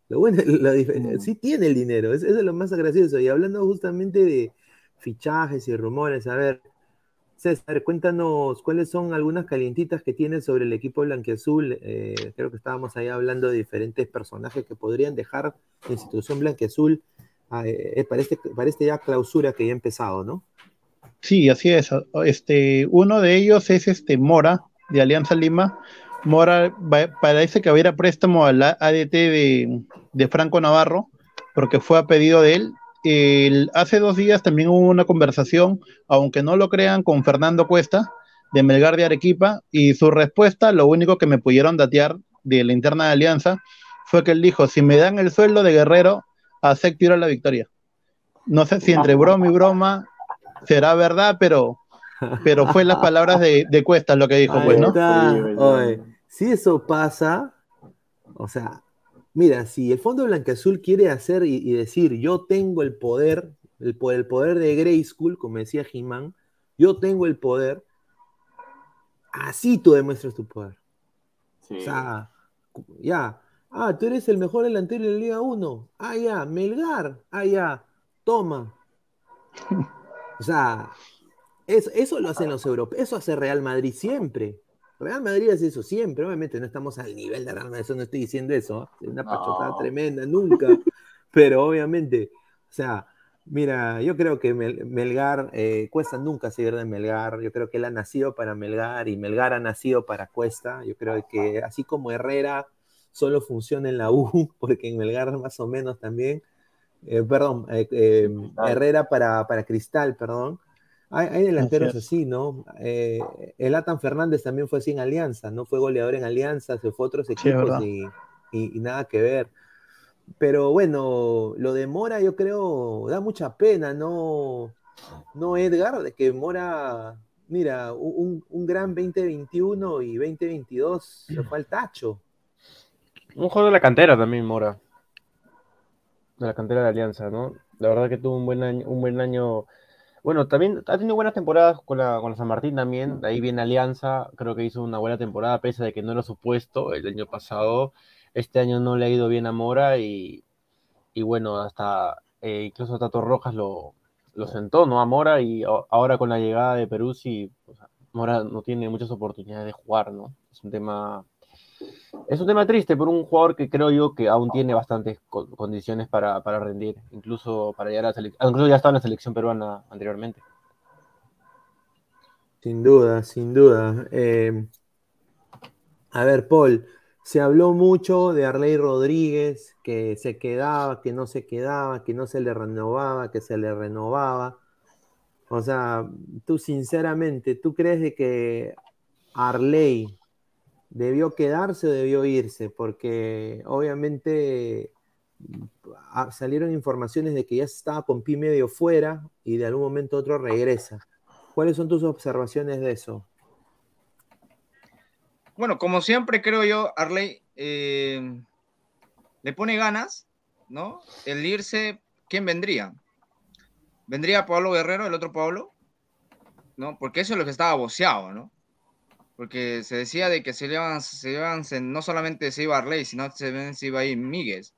Lo bueno, (laughs) la mm. sí tiene el dinero, eso es lo más gracioso. Y hablando justamente de fichajes y rumores, a ver, César, cuéntanos cuáles son algunas calientitas que tienes sobre el equipo blanqueazul. Eh, creo que estábamos ahí hablando de diferentes personajes que podrían dejar la institución blanqueazul ah, eh, eh, para, este, para este ya clausura que ya ha empezado, ¿no? Sí, así es. Este, uno de ellos es este Mora, de Alianza Lima, Mora parece que hubiera préstamo al ADT de, Franco Navarro, porque fue a pedido de él. hace dos días también hubo una conversación, aunque no lo crean, con Fernando Cuesta, de Melgar de Arequipa, y su respuesta, lo único que me pudieron datear de la interna de Alianza, fue que él dijo, si me dan el sueldo de guerrero, acepto ir a la victoria. No sé si entre broma y broma será verdad, pero, pero fue las palabras de, Cuesta lo que dijo, pues, ¿no? Si eso pasa, o sea, mira, si el Fondo Blanqueazul quiere hacer y, decir yo tengo el poder el, por el poder de Grey School, como decía He-Man, yo tengo el poder, así tú demuestras tu poder. Sí. O sea, ya. Ah, tú eres el mejor delantero de la Liga 1. Ah, ya. Melgar. Ah, ya. Toma. (laughs) O sea, eso, eso lo hacen los europeos. Eso hace Real Madrid siempre. Real Madrid hace eso siempre. Obviamente no estamos al nivel de Real Madrid. Eso no estoy diciendo eso. ¿eh? Es una No. pachotada tremenda, nunca. (laughs) Pero obviamente, o sea, mira, yo creo que Mel- Melgar, eh, Cuesta nunca se pierde de Melgar. Yo creo que él ha nacido para Melgar y Melgar ha nacido para Cuesta. Yo creo que así como Herrera solo funciona en la U, (laughs) porque en Melgar más o menos también. Eh, perdón, eh, eh, Herrera para, para Cristal, perdón. Hay, hay delanteros Así ¿no? Eh, el Atan Fernández también fue así en Alianza, ¿no? Fue goleador en Alianza, se fue a otros equipos y- y nada que ver. Pero bueno, lo de Mora yo creo da mucha pena, ¿no? No, Edgar, de que Mora, mira, un, un gran 2021 y 2022 se fue al tacho. Un juego de la cantera también, Mora. De la cantera de Alianza, ¿no? La verdad que tuvo un buen año, un buen año. Bueno, también ha tenido buenas temporadas con la, con la San Martín también. De ahí viene Alianza. Creo que hizo una buena temporada, pese a que no era supuesto el año pasado. Este año no le ha ido bien a Mora y, y bueno, hasta eh, incluso Tato Rojas lo, lo sentó, ¿no? A Mora y ahora con la llegada de Perú, sí, Mora no tiene muchas oportunidades de jugar, ¿no? Es un tema es un tema triste por un jugador que creo yo que aún tiene bastantes co- condiciones para, para rendir, incluso para llegar a la selección, incluso ya estaba en la selección peruana anteriormente. Sin duda, sin duda. Eh, a ver, Paul, se habló mucho de Arley Rodríguez, que se quedaba, que no se quedaba, que no se le renovaba, que se le renovaba. O sea, tú sinceramente, ¿tú crees de que Arley debió quedarse o debió irse? Porque obviamente ah, salieron informaciones de que ya estaba con pie medio fuera y de algún momento otro regresa. ¿Cuáles son tus observaciones de eso? Bueno, como siempre creo yo, Arley eh, le pone ganas, ¿no? El irse, ¿quién vendría? ¿Vendría Pablo Guerrero, el otro Pablo? ¿No? Porque eso es lo que estaba boceado, ¿no? Porque se decía de que se iban, se iban, se- no solamente se iba Arley, sino se, se iba a ir Míguez,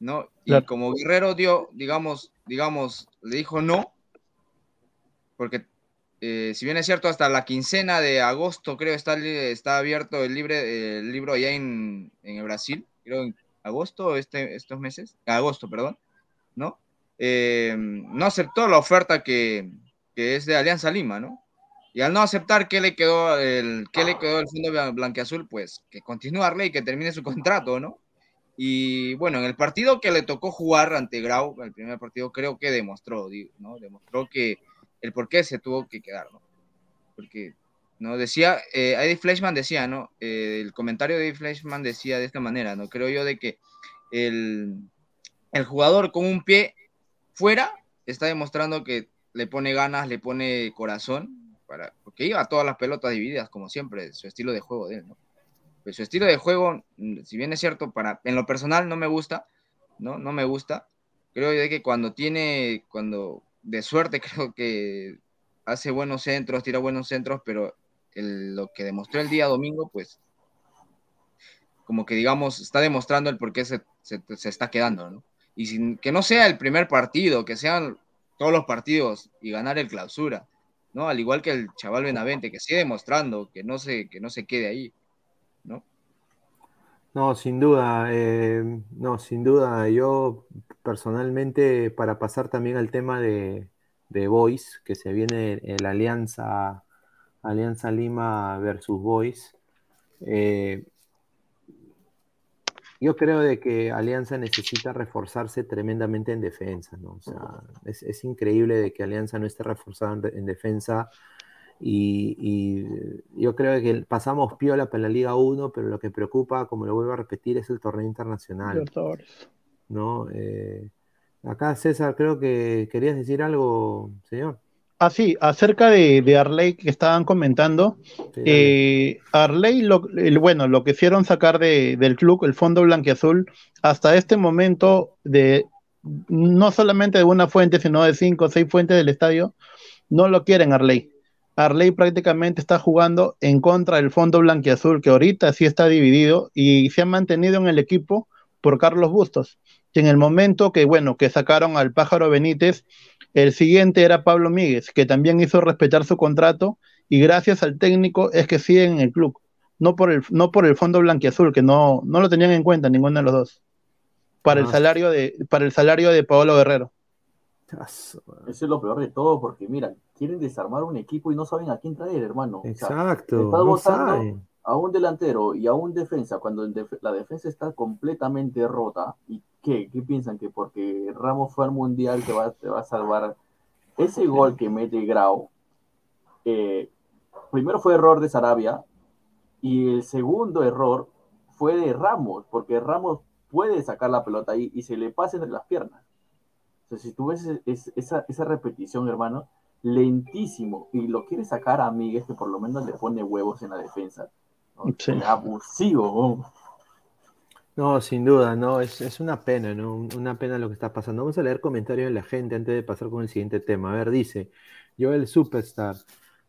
¿no? Y Claro. como Guerrero dio, digamos, digamos, le dijo no, porque eh, si bien es cierto, hasta la quincena de agosto creo está, está abierto el, libre, el libro allá en, en el Brasil, creo en agosto, este, estos meses, agosto, perdón, ¿no? Eh, no aceptó la oferta que, que es de Alianza Lima, ¿no? Y al no aceptar, ¿qué le quedó el, qué le quedó el fondo blan- blanqueazul? Pues que continuarle y que termine su contrato, ¿no? Y bueno, en el partido que le tocó jugar ante Grau, el primer partido, creo que demostró, ¿no? Demostró que el por qué se tuvo que quedar, ¿no? Porque, ¿no? Decía, eh, Eddie Fleischman decía, ¿no? Eh, el comentario de Eddie Fleischman decía de esta manera, ¿no? Creo yo de que el, el jugador con un pie fuera está demostrando que le pone ganas, le pone corazón, para, porque iba a todas las pelotas divididas, como siempre, su estilo de juego de él, ¿no? Pues su estilo de juego, mm, si bien es cierto, para, en lo personal no me gusta, ¿no? No me gusta. Creo yo que cuando tiene, cuando de suerte (laughs) creo que hace buenos centros, tira buenos centros, pero el- lo que demostró el día domingo, pues, como que digamos, está demostrando el por qué se, se- se está quedando, ¿no? Y sin, que no sea el primer partido, que sean todos los partidos y ganar el clausura, ¿no? Al igual que el chaval Benavente, que sigue demostrando que no se, que no se quede ahí, ¿no? No, sin duda, eh, no, sin duda. Yo personalmente, para pasar también al tema de, de Boys, que se viene el Alianza, Alianza Lima versus Boys, eh, yo creo de que Alianza necesita reforzarse tremendamente en defensa, ¿no? O sea, es, es increíble de que Alianza no esté reforzado en, de- en defensa. Y, y yo creo que pasamos piola para la Liga 1, pero lo que preocupa, como lo vuelvo a repetir, es el torneo internacional. ¿no? Eh, acá, César, creo que querías decir algo, señor. Ah, sí, acerca de, de Arley que estaban comentando. Sí, eh, Arley, lo, bueno, lo que hicieron sacar de- del club, el fondo blanquiazul, hasta este momento de no solamente de una fuente, sino de cinco o seis fuentes del estadio, no lo quieren Arley. Arley prácticamente está jugando en contra del fondo blanquiazul, que ahorita sí está dividido y se ha mantenido en el equipo por Carlos Bustos. Que en el momento que, bueno, que sacaron al pájaro Benítez, el siguiente era Pablo Míguez, que también hizo respetar su contrato y gracias al técnico es que sigue en el club. No por el, no por el fondo blanquiazul, que no, no lo tenían en cuenta ninguno de los dos. Para el Ah. salario de, para el salario de Paolo Guerrero. Eso es lo peor de todo, porque mira, quieren desarmar un equipo y no saben a quién traer, hermano. O sea, Exacto, votando saben. a un delantero y a un defensa cuando def- la defensa está completamente rota. ¿Y qué? ¿Qué piensan? Que porque Ramos fue al mundial te va, te va a salvar. Ese gol que mete Grau, eh, primero fue error de Sarabia y el segundo error fue de Ramos, porque Ramos puede sacar la pelota ahí y se le pasa entre las piernas. Sea, si tú ves es- es- esa, esa repetición, hermano, lentísimo, y lo quiere sacar a Miguel, que por lo menos le pone huevos en la defensa. ¿no? Sí. Abusivo. ¿no? No, sin duda, no, es, es una pena, ¿no? Un- Una pena lo que está pasando. Vamos a leer comentarios de la gente antes de pasar con el siguiente tema. A ver, dice, Joel Superstar,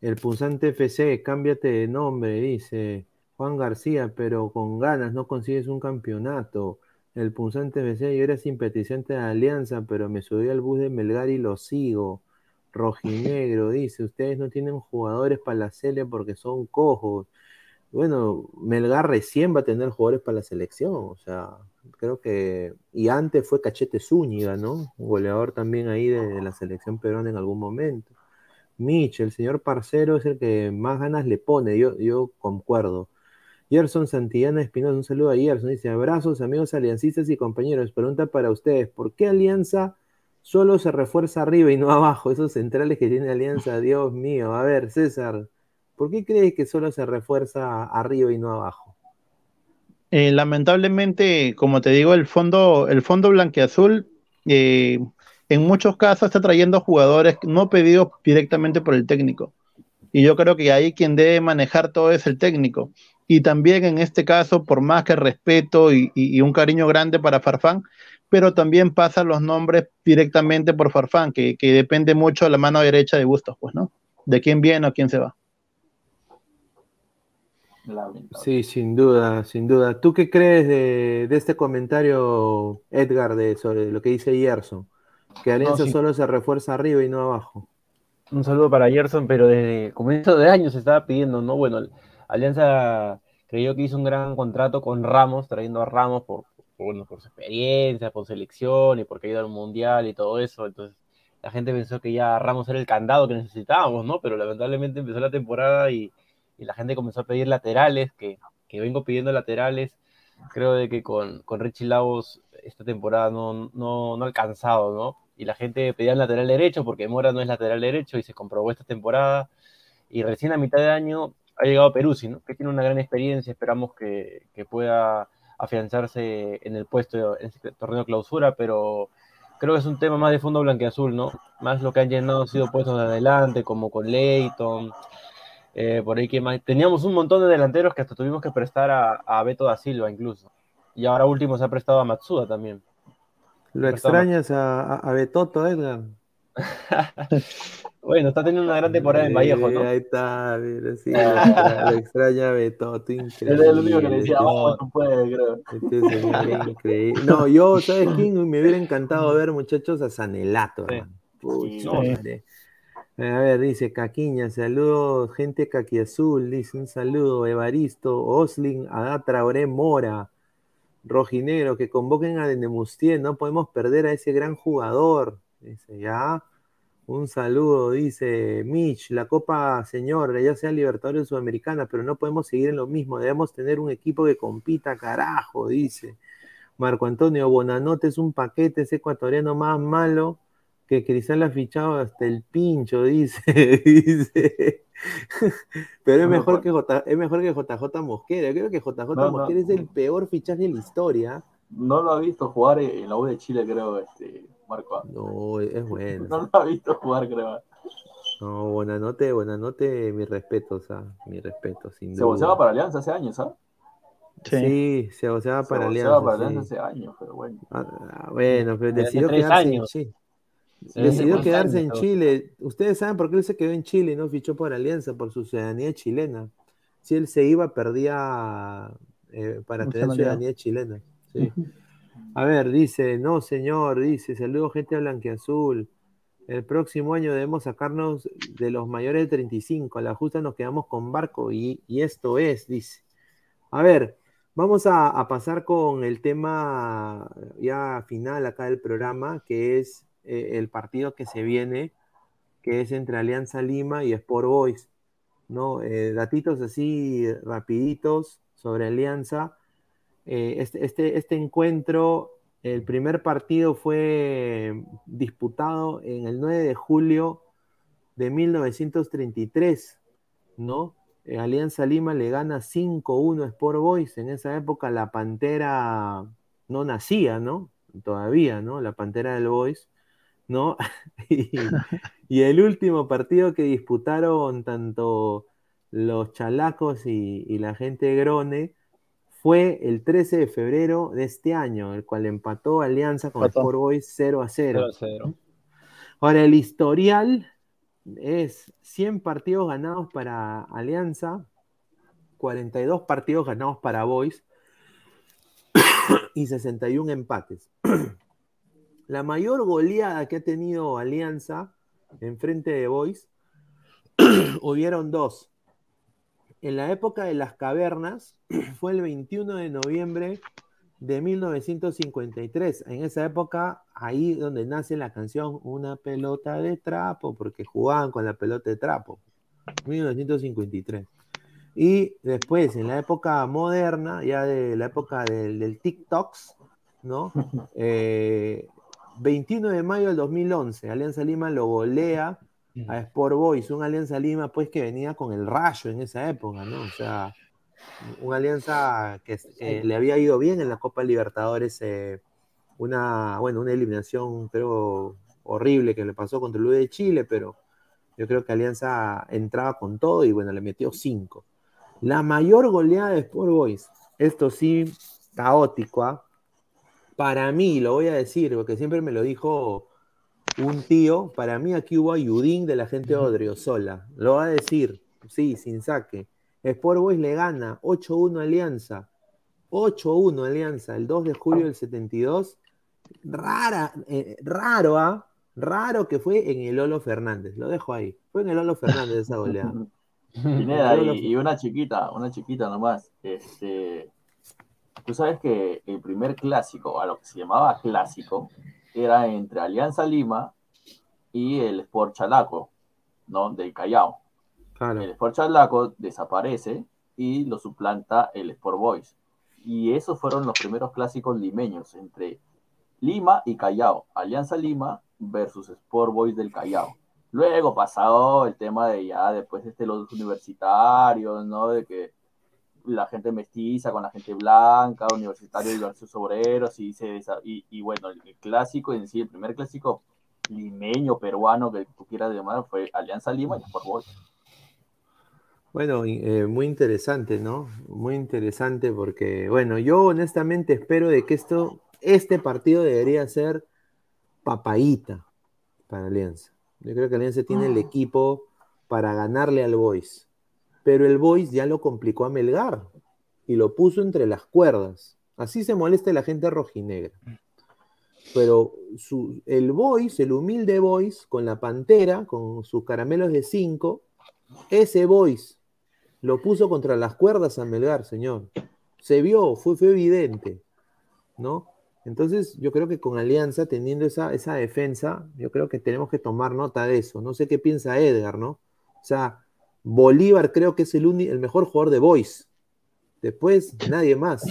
el punzante FC, cámbiate de nombre, dice Juan García, pero con ganas no consigues un campeonato. El punzante FC, yo era simpatizante de Alianza, pero me subí al bus de Melgar y lo sigo. Rojinegro, dice, ustedes no tienen jugadores para la Sele porque son cojos. Bueno, Melgar recién va a tener jugadores para la selección, o sea, creo que. Y antes fue Cachete Zúñiga, ¿no? Un goleador también ahí de, de la selección peruana en algún momento. Mitch, el señor Parcero es el que más ganas le pone, yo, yo concuerdo. Gerson Santillana Espinosa, un saludo a Gerson, dice: Abrazos, amigos aliancistas y compañeros. Pregunta para ustedes: ¿por qué Alianza solo se refuerza arriba y no (laughs) abajo? Esos centrales que tiene Alianza, Dios mío. A ver, César, ¿por qué crees que solo se refuerza arriba y no abajo? Eh, lamentablemente, como te digo, el fondo, el fondo blanqueazul eh, en muchos casos está trayendo jugadores no pedidos directamente por el técnico. Y yo creo que ahí quien debe manejar todo es el técnico. Y también en este caso, por más que respeto y, un cariño grande para Farfán, pero también pasan los nombres directamente por Farfán, que, que depende mucho de la mano derecha de Bustos, pues, ¿no? De quién viene o quién se va. Lamentable. Sí, sin duda, sin duda. ¿Tú qué crees de, de este comentario, Edgar, de, sobre lo que dice Gerson? Que Alianza sí. solo se refuerza arriba y no abajo. Un saludo para Gerson, pero desde comienzo de año se estaba pidiendo, ¿no? Bueno, Alianza creyó que hizo un gran contrato con Ramos, trayendo a Ramos por, por, bueno, por su experiencia, por selección y porque ha ido al Mundial y todo eso. Entonces, la gente pensó que ya Ramos era el candado que necesitábamos, ¿no? Pero lamentablemente empezó la temporada y, y la gente comenzó a pedir laterales, que, que vengo pidiendo laterales. Creo de que con, con Richie Lagos esta temporada no, no, no ha alcanzado, ¿no? Y la gente pedía el lateral derecho porque Mora no es lateral derecho y se comprobó esta temporada. Y recién a mitad de año ha llegado Peruzzi, ¿no? Que tiene una gran experiencia, esperamos que, que pueda afianzarse en el puesto en este torneo clausura, pero creo que es un tema más de fondo blanqueazul, ¿no? Más lo que han llenado han sido puestos de adelante, como con Leighton, eh, por ahí que más. Teníamos un montón de delanteros que hasta tuvimos que prestar a, a Beto da Silva incluso. Y ahora último se ha prestado a Matsuda también. ¿Lo extrañas a, a, Betoto, Edgar? (laughs) Bueno, está teniendo una gran temporada en Vallejo, ¿no? Ahí está, mira, sí, lo (laughs) extra- lo extraña a Betoto, increíble. Era el único que le decía, vamos, tú puedes, creo. Este señor es increíble. No, yo, ¿sabes quién? Me hubiera encantado ver, muchachos, a Sanelato, Sí. hermano. Pucha Sí. A ver, dice Caquiña, saludos, gente Caquiazul, dice un saludo, Evaristo, Oslin, Adá Traoré Mora, Rojinegro, que convoquen a Denemustier, no podemos perder a ese gran jugador. Dice, ya. Un saludo, dice Mitch, la Copa, señor, ya sea Libertadores Sudamericana, pero no podemos seguir en lo mismo, debemos tener un equipo que compita, carajo, dice. Marco Antonio Bonanote es un paquete, es ecuatoriano más malo que Cristal ha fichado hasta el pincho, dice. (laughs) dice. Pero es mejor, pa- que J, es mejor que JJ Mosquera. Yo creo que JJ No, no. Mosquera es el peor fichaje de la historia. No lo ha visto jugar en la U de Chile, creo, este, Marco. No, es bueno. No lo ha visto jugar, creo. No, Bonanote, Bonanote, mi respeto, o sea, mi respeto, sin Se duda. bolseaba para Alianza hace años, ¿ah? Sí, se, sea, para Se Alianza. va para sí. Alianza hace años, pero bueno. Ah, bueno, pero decidió quedarse años. en Chile. Desde Decidió quedarse en. Chile. Ustedes saben por qué él se quedó en Chile y no fichó por Alianza, por su ciudadanía chilena. Si él se iba, perdía eh, para tener ciudadanía chilena. Sí. A ver, dice, no señor, dice, saludos gente de Blanquiazul. El próximo año debemos sacarnos de los mayores de 35. A la justa nos quedamos con barco y, y esto es, dice. A ver, vamos a, a pasar con el tema ya final acá del programa, que es eh, el partido que se viene, que es entre Alianza Lima y Sport Boys. ¿no? Eh, datitos así rapiditos sobre Alianza. Eh, este, este, este encuentro, el primer partido fue disputado en el 9 de julio de 1933, ¿no? Alianza Lima le gana 5-1 a Sport Boys. En esa época la Pantera no nacía, ¿no? Todavía, ¿no? La Pantera del Boys, ¿no? (laughs) y, y el último partido que disputaron tanto los chalacos y, y la gente de Grone fue el 13 de febrero de este año, el cual empató Alianza con. Sport Boys 0 a 0. 0-0. Ahora, el historial es 100 partidos ganados para Alianza, 42 partidos ganados para Boys (coughs) y 61 empates. La mayor goleada que ha tenido Alianza en frente de Boys (clears throat) hubieron dos. En la época de las cavernas (clears throat) fue el 21 de noviembre de 1953. En esa época, ahí donde nace la canción Una pelota de trapo, porque jugaban con la pelota de trapo. 1953. Y después, en la época moderna, ya de la época del, del TikToks, ¿no? (laughs) Eh, 21 de mayo del 2011, Alianza Lima lo golea a Sport Boys, un Alianza Lima pues que venía con el rayo en esa época, ¿no? O sea, una alianza que, le había ido bien en la Copa Libertadores, eh, una, bueno, una eliminación creo horrible que le pasó contra el U de Chile, pero yo creo que Alianza entraba con todo y bueno, le metió cinco. La mayor goleada de Sport Boys, esto sí, caótico, ¿ah? Para mí, lo voy a decir, porque siempre me lo dijo un tío, para mí aquí hubo ayudín de la gente de Odriozola. Lo va a decir, sí, sin saque. Sport Boys le gana 8-1 Alianza. 8-1 Alianza, el 2 de julio del 72. Rara, eh, raro, ¿ah? Raro que fue en el Lolo Fernández. Lo dejo ahí. Fue en el Lolo Fernández esa goleada. (laughs) Pineda, y, y una chiquita, una chiquita nomás. Este, tú sabes que el primer clásico, a lo que se llamaba clásico, era entre Alianza Lima y el Sport Chalaco, ¿no? Del Callao. Claro. El Sport Chalaco desaparece y lo suplanta el Sport Boys. Y esos fueron los primeros clásicos limeños entre Lima y Callao. Alianza Lima versus Sport Boys del Callao. Luego pasado el tema de ya después este, los universitarios, ¿no? De que la gente mestiza con la gente blanca, universitarios versus obreros, y, se, y, y bueno, el, el clásico en sí, el primer clásico limeño, peruano, que tú quieras llamar, fue Alianza Lima y Sport Boys. Bueno, eh, muy interesante, ¿no? Muy interesante porque, bueno, yo honestamente espero de que esto, este partido debería ser papaíta para Alianza. Yo creo que Alianza tiene el equipo para ganarle al Boys, pero el Boys ya lo complicó a Melgar y lo puso entre las cuerdas. Así se molesta la gente rojinegra. Pero su- el Boys, el humilde Boys, con la pantera, con sus caramelos de 5, ese Boys lo puso contra las cuerdas a Melgar, señor. Se vio, fue, fue evidente, ¿no? Entonces, yo creo que con Alianza, teniendo esa, esa defensa, yo creo que tenemos que tomar nota de eso. No sé qué piensa Edgar, ¿no? O sea, Bolívar creo que es el, el mejor jugador de Boys. Después, (laughs) nadie más.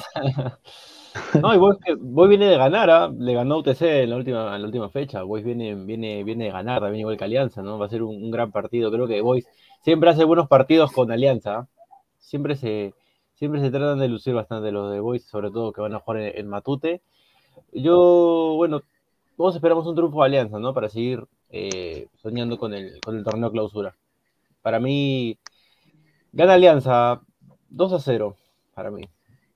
No, y Boys, Boys viene de ganar, ¿ah? le ganó a UTC en la última, en la última fecha. Boys viene, viene, viene de ganar también igual que Alianza, ¿no? Va a ser un, un gran partido. Creo que Boys siempre hace buenos partidos con Alianza. ¿ah? Siempre se, siempre se tratan de lucir bastante los de Boys, sobre todo que van a jugar en, en Matute. Yo, bueno, todos esperamos un triunfo de Alianza, ¿no? Para seguir eh, soñando con el, con el torneo clausura. Para mí, gana Alianza 2 a 0, para mí.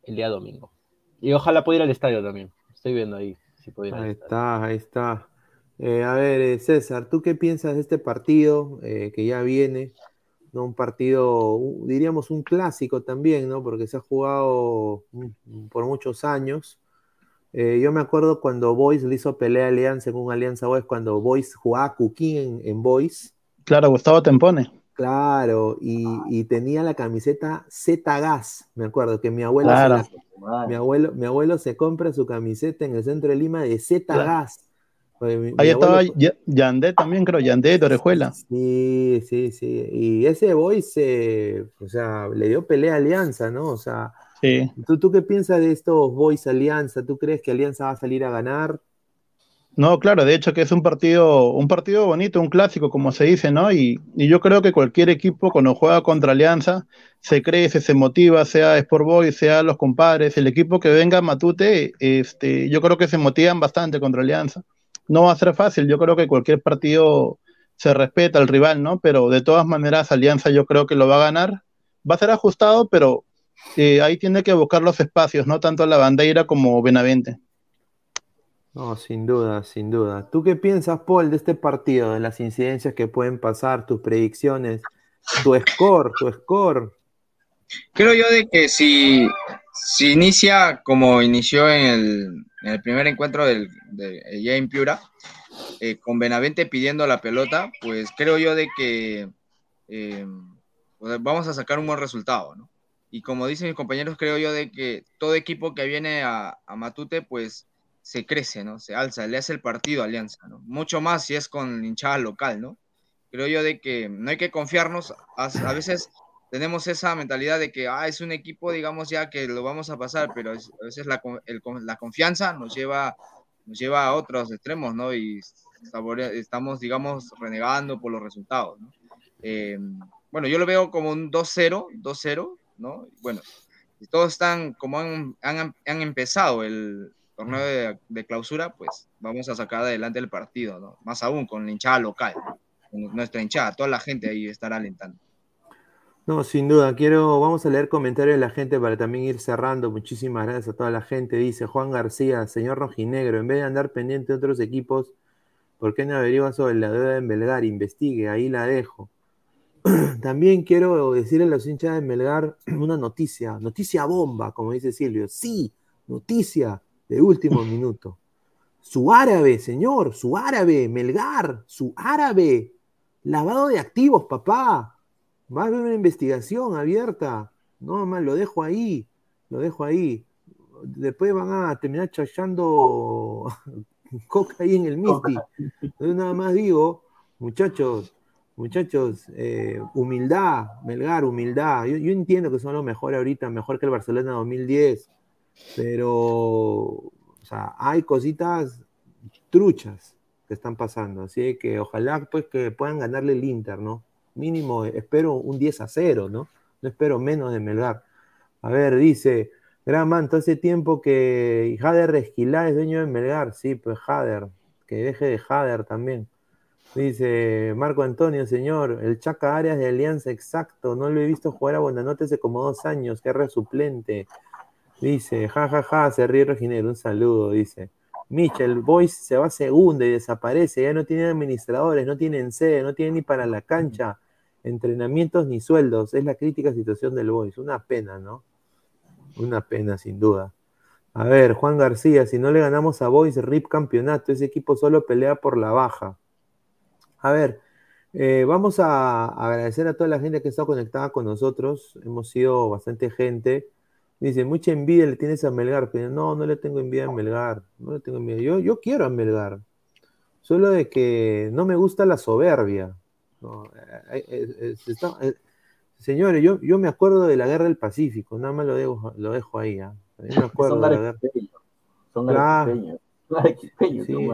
el día domingo. Y ojalá pueda ir al estadio también. Estoy viendo ahí si puedo ir Ahí está, ahí está. Eh, a ver, eh, César, ¿tú qué piensas de este partido eh, que ya viene? ¿no? Un partido, diríamos un clásico también, ¿no? Porque se ha jugado mm, por muchos años. Eh, yo me acuerdo cuando Boys le hizo pelea a Alianza en un Alianza Boys, cuando Boys jugaba Cuquín en, en Boys. Claro, Gustavo Tempone. Claro, y, y tenía la camiseta Z Gas, me acuerdo que mi abuelo, se la- mi abuelo, mi abuelo se compra su camiseta en el centro de Lima de Z. Gas. Mi- Ahí mi estaba abuelo- Ya- Yandé también, creo, Yandé de Orejuela. Sí, sí, sí. Y ese boy se, o sea, le dio pelea a Alianza, ¿no? O sea, Sí. ¿tú, tú qué piensas de estos boys Alianza? ¿Tú crees que Alianza va a salir a ganar? No, claro, de hecho que es un partido, un partido bonito, un clásico, como se dice, ¿no? Y, yo creo que cualquier equipo cuando juega contra Alianza se crece, se motiva, sea Sport Boys, sea los compadres, el equipo que venga Matute, este, yo creo que se motivan bastante contra Alianza. No va a ser fácil, yo creo que cualquier partido se respeta al rival, ¿no? Pero de todas maneras Alianza yo creo que lo va a ganar. Va a ser ajustado, pero eh, ahí tiene que buscar los espacios, ¿no? Tanto la bandera como Benavente. No, sin duda, sin duda. ¿Tú qué piensas, Paul, de este partido, de las incidencias que pueden pasar, tus predicciones, tu score, tu score? Creo yo de que si, si inicia como inició en el, en el primer encuentro del, de, en Piura, eh, con Benavente pidiendo la pelota, pues creo yo de que eh, pues vamos a sacar un buen resultado, ¿no? Y como dicen mis compañeros, creo yo de que todo equipo que viene a, a Matute, pues se crece, ¿no? Se alza, le hace el partido a Alianza, ¿no? Mucho más si es con hinchada local, ¿no? Creo yo de que no hay que confiarnos, a, veces tenemos esa mentalidad de que ah, es un equipo, digamos ya que lo vamos a pasar, pero es, a veces la, el, la, confianza nos lleva, nos lleva a otros extremos, ¿no? Y estamos, digamos, renegando por los resultados. Eh, bueno, yo lo veo como un 2-0, 2-0, ¿no? Bueno, todos están como han empezado el torneo de, clausura, pues vamos a sacar adelante el partido, ¿no? Más aún con la hinchada local, con nuestra hinchada, toda la gente ahí estará alentando. No, sin duda, quiero, vamos a leer comentarios de la gente para también ir cerrando. Muchísimas gracias a toda la gente. Dice Juan García, señor Rojinegro, en vez de andar pendiente de otros equipos, ¿por qué no averigua sobre la deuda de Melgar? Investigue, ahí la dejo. (clears throat) También quiero decirle a los hinchas de Melgar (clears throat) una noticia, noticia bomba, como dice Silvio. Sí, noticia de último minuto. Su árabe, señor, su árabe, Melgar, su árabe. Lavado de activos, papá. Va a haber una investigación abierta. No, más lo dejo ahí. Lo dejo ahí. Después van a terminar chachando (laughs) coca ahí en el Misti. Entonces nada más digo, muchachos, muchachos, eh, humildad, Melgar, humildad. Yo, yo, entiendo que son los mejores ahorita, mejor que el Barcelona 2010, pero, o sea, hay cositas truchas que están pasando, así que ojalá pues que puedan ganarle el Inter, ¿no? Mínimo, espero un 10 a 0, ¿no? No espero menos de Melgar. A ver, dice, Gran Manto, hace tiempo que Jader Esquilá es dueño de Melgar, sí, pues Jader, que deje de Jader también. Dice Marco Antonio, señor, el Chaca Arias de Alianza, exacto, no lo he visto jugar a Bonanote hace como dos años, que suplente. Dice, jajaja, ja, ja, se ríe Reginero, un saludo, dice. Michel, Boys se va segunda y desaparece, ya no tiene administradores, no tienen sede, no tiene ni para la cancha, entrenamientos ni sueldos, es la crítica situación del Boys, una pena, ¿no? Una pena, sin duda. A ver, Juan García, si no le ganamos a Boys, RIP campeonato, ese equipo solo pelea por la baja. A ver, eh, vamos a agradecer a toda la gente que está conectada con nosotros. Hemos sido bastante gente. Dice, mucha envidia le tienes a Melgar. Pero no, no le tengo envidia a Melgar. No le tengo envidia. Yo, yo quiero a Melgar. Solo de que no me gusta la soberbia. No, eh, eh, está, señores, yo, yo me acuerdo de la guerra del Pacífico. Nada más lo dejo, lo dejo ahí. ¿eh? me (laughs) acuerdo son de la guerra. Son claro. Sí.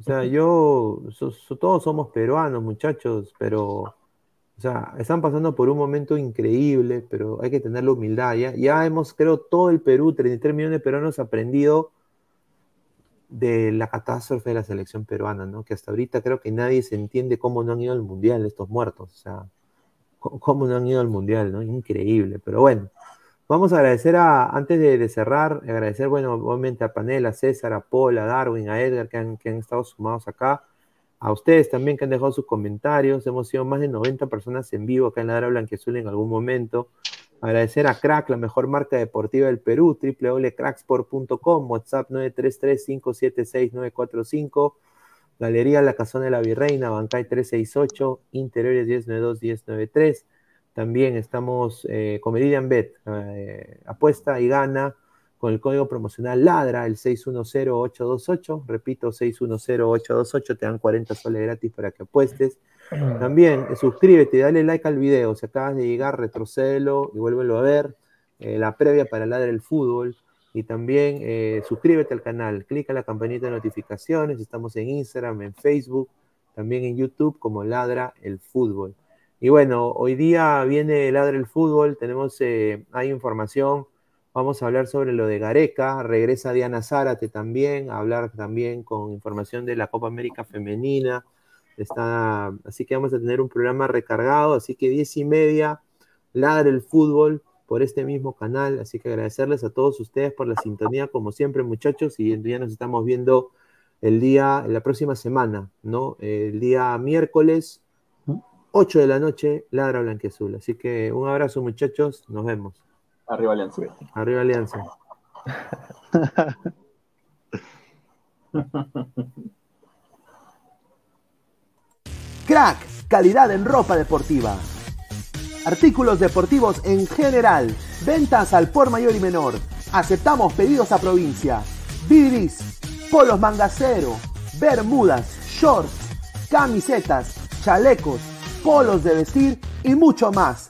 O sea, yo, so, so, todos somos peruanos, muchachos, pero, o sea, están pasando por un momento increíble, pero hay que tener la humildad. Ya, ya hemos, creo, todo el Perú, 33 millones de peruanos, aprendido de la catástrofe de la selección peruana, ¿no? Que hasta ahorita creo que nadie se entiende cómo no han ido al mundial estos muertos, o sea, cómo no han ido al mundial, ¿no? Increíble, pero bueno. Vamos a agradecer a, antes de, cerrar, agradecer, bueno, obviamente a Panel, a César, a Paul, a Darwin, a Edgar, que han, que han estado sumados acá. A ustedes también que han dejado sus comentarios. Hemos sido más de 90 personas en vivo acá en la Dara Blanquezul en algún momento. Agradecer a Crack, la mejor marca deportiva del Perú, www.cracksport.com, WhatsApp 933-576-945, Galería La Casona de la Virreina, Bancay 368, Interiores 1092-1093. También estamos eh, con Meridian Bet, eh, apuesta y gana con el código promocional LADRA, el 610828, repito, 610828, te dan 40 soles gratis para que apuestes. También eh, suscríbete dale like al video, si acabas de llegar, retrocédelo y vuélvelo a ver, eh, la previa para Ladra el Fútbol. Y también eh, suscríbete al canal, clica la campanita de notificaciones, estamos en Instagram, en Facebook, también en YouTube como Ladra el Fútbol. Y bueno, hoy día viene Ladra el Fútbol, tenemos, hay información Vamos a hablar sobre lo de Gareca. Regresa Diana Zárate también, a hablar también con información de la Copa América Femenina. Está, así que vamos a tener un programa recargado. Así que diez y media, ladre el fútbol por este mismo canal. Así que agradecerles a todos ustedes por la sintonía, como siempre, muchachos. Y ya nos estamos viendo el día, la próxima semana, ¿no? El día miércoles, 8 de la noche, Ladra Blanqueazul. Así que un abrazo, muchachos. Nos vemos. Arriba Alianza. Arriba Alianza. (laughs) Crack, calidad en ropa deportiva. Artículos deportivos en general. Ventas al por mayor y menor. Aceptamos pedidos a provincia. Bidris, polos mangacero, bermudas, shorts, camisetas, chalecos, polos de vestir y mucho más.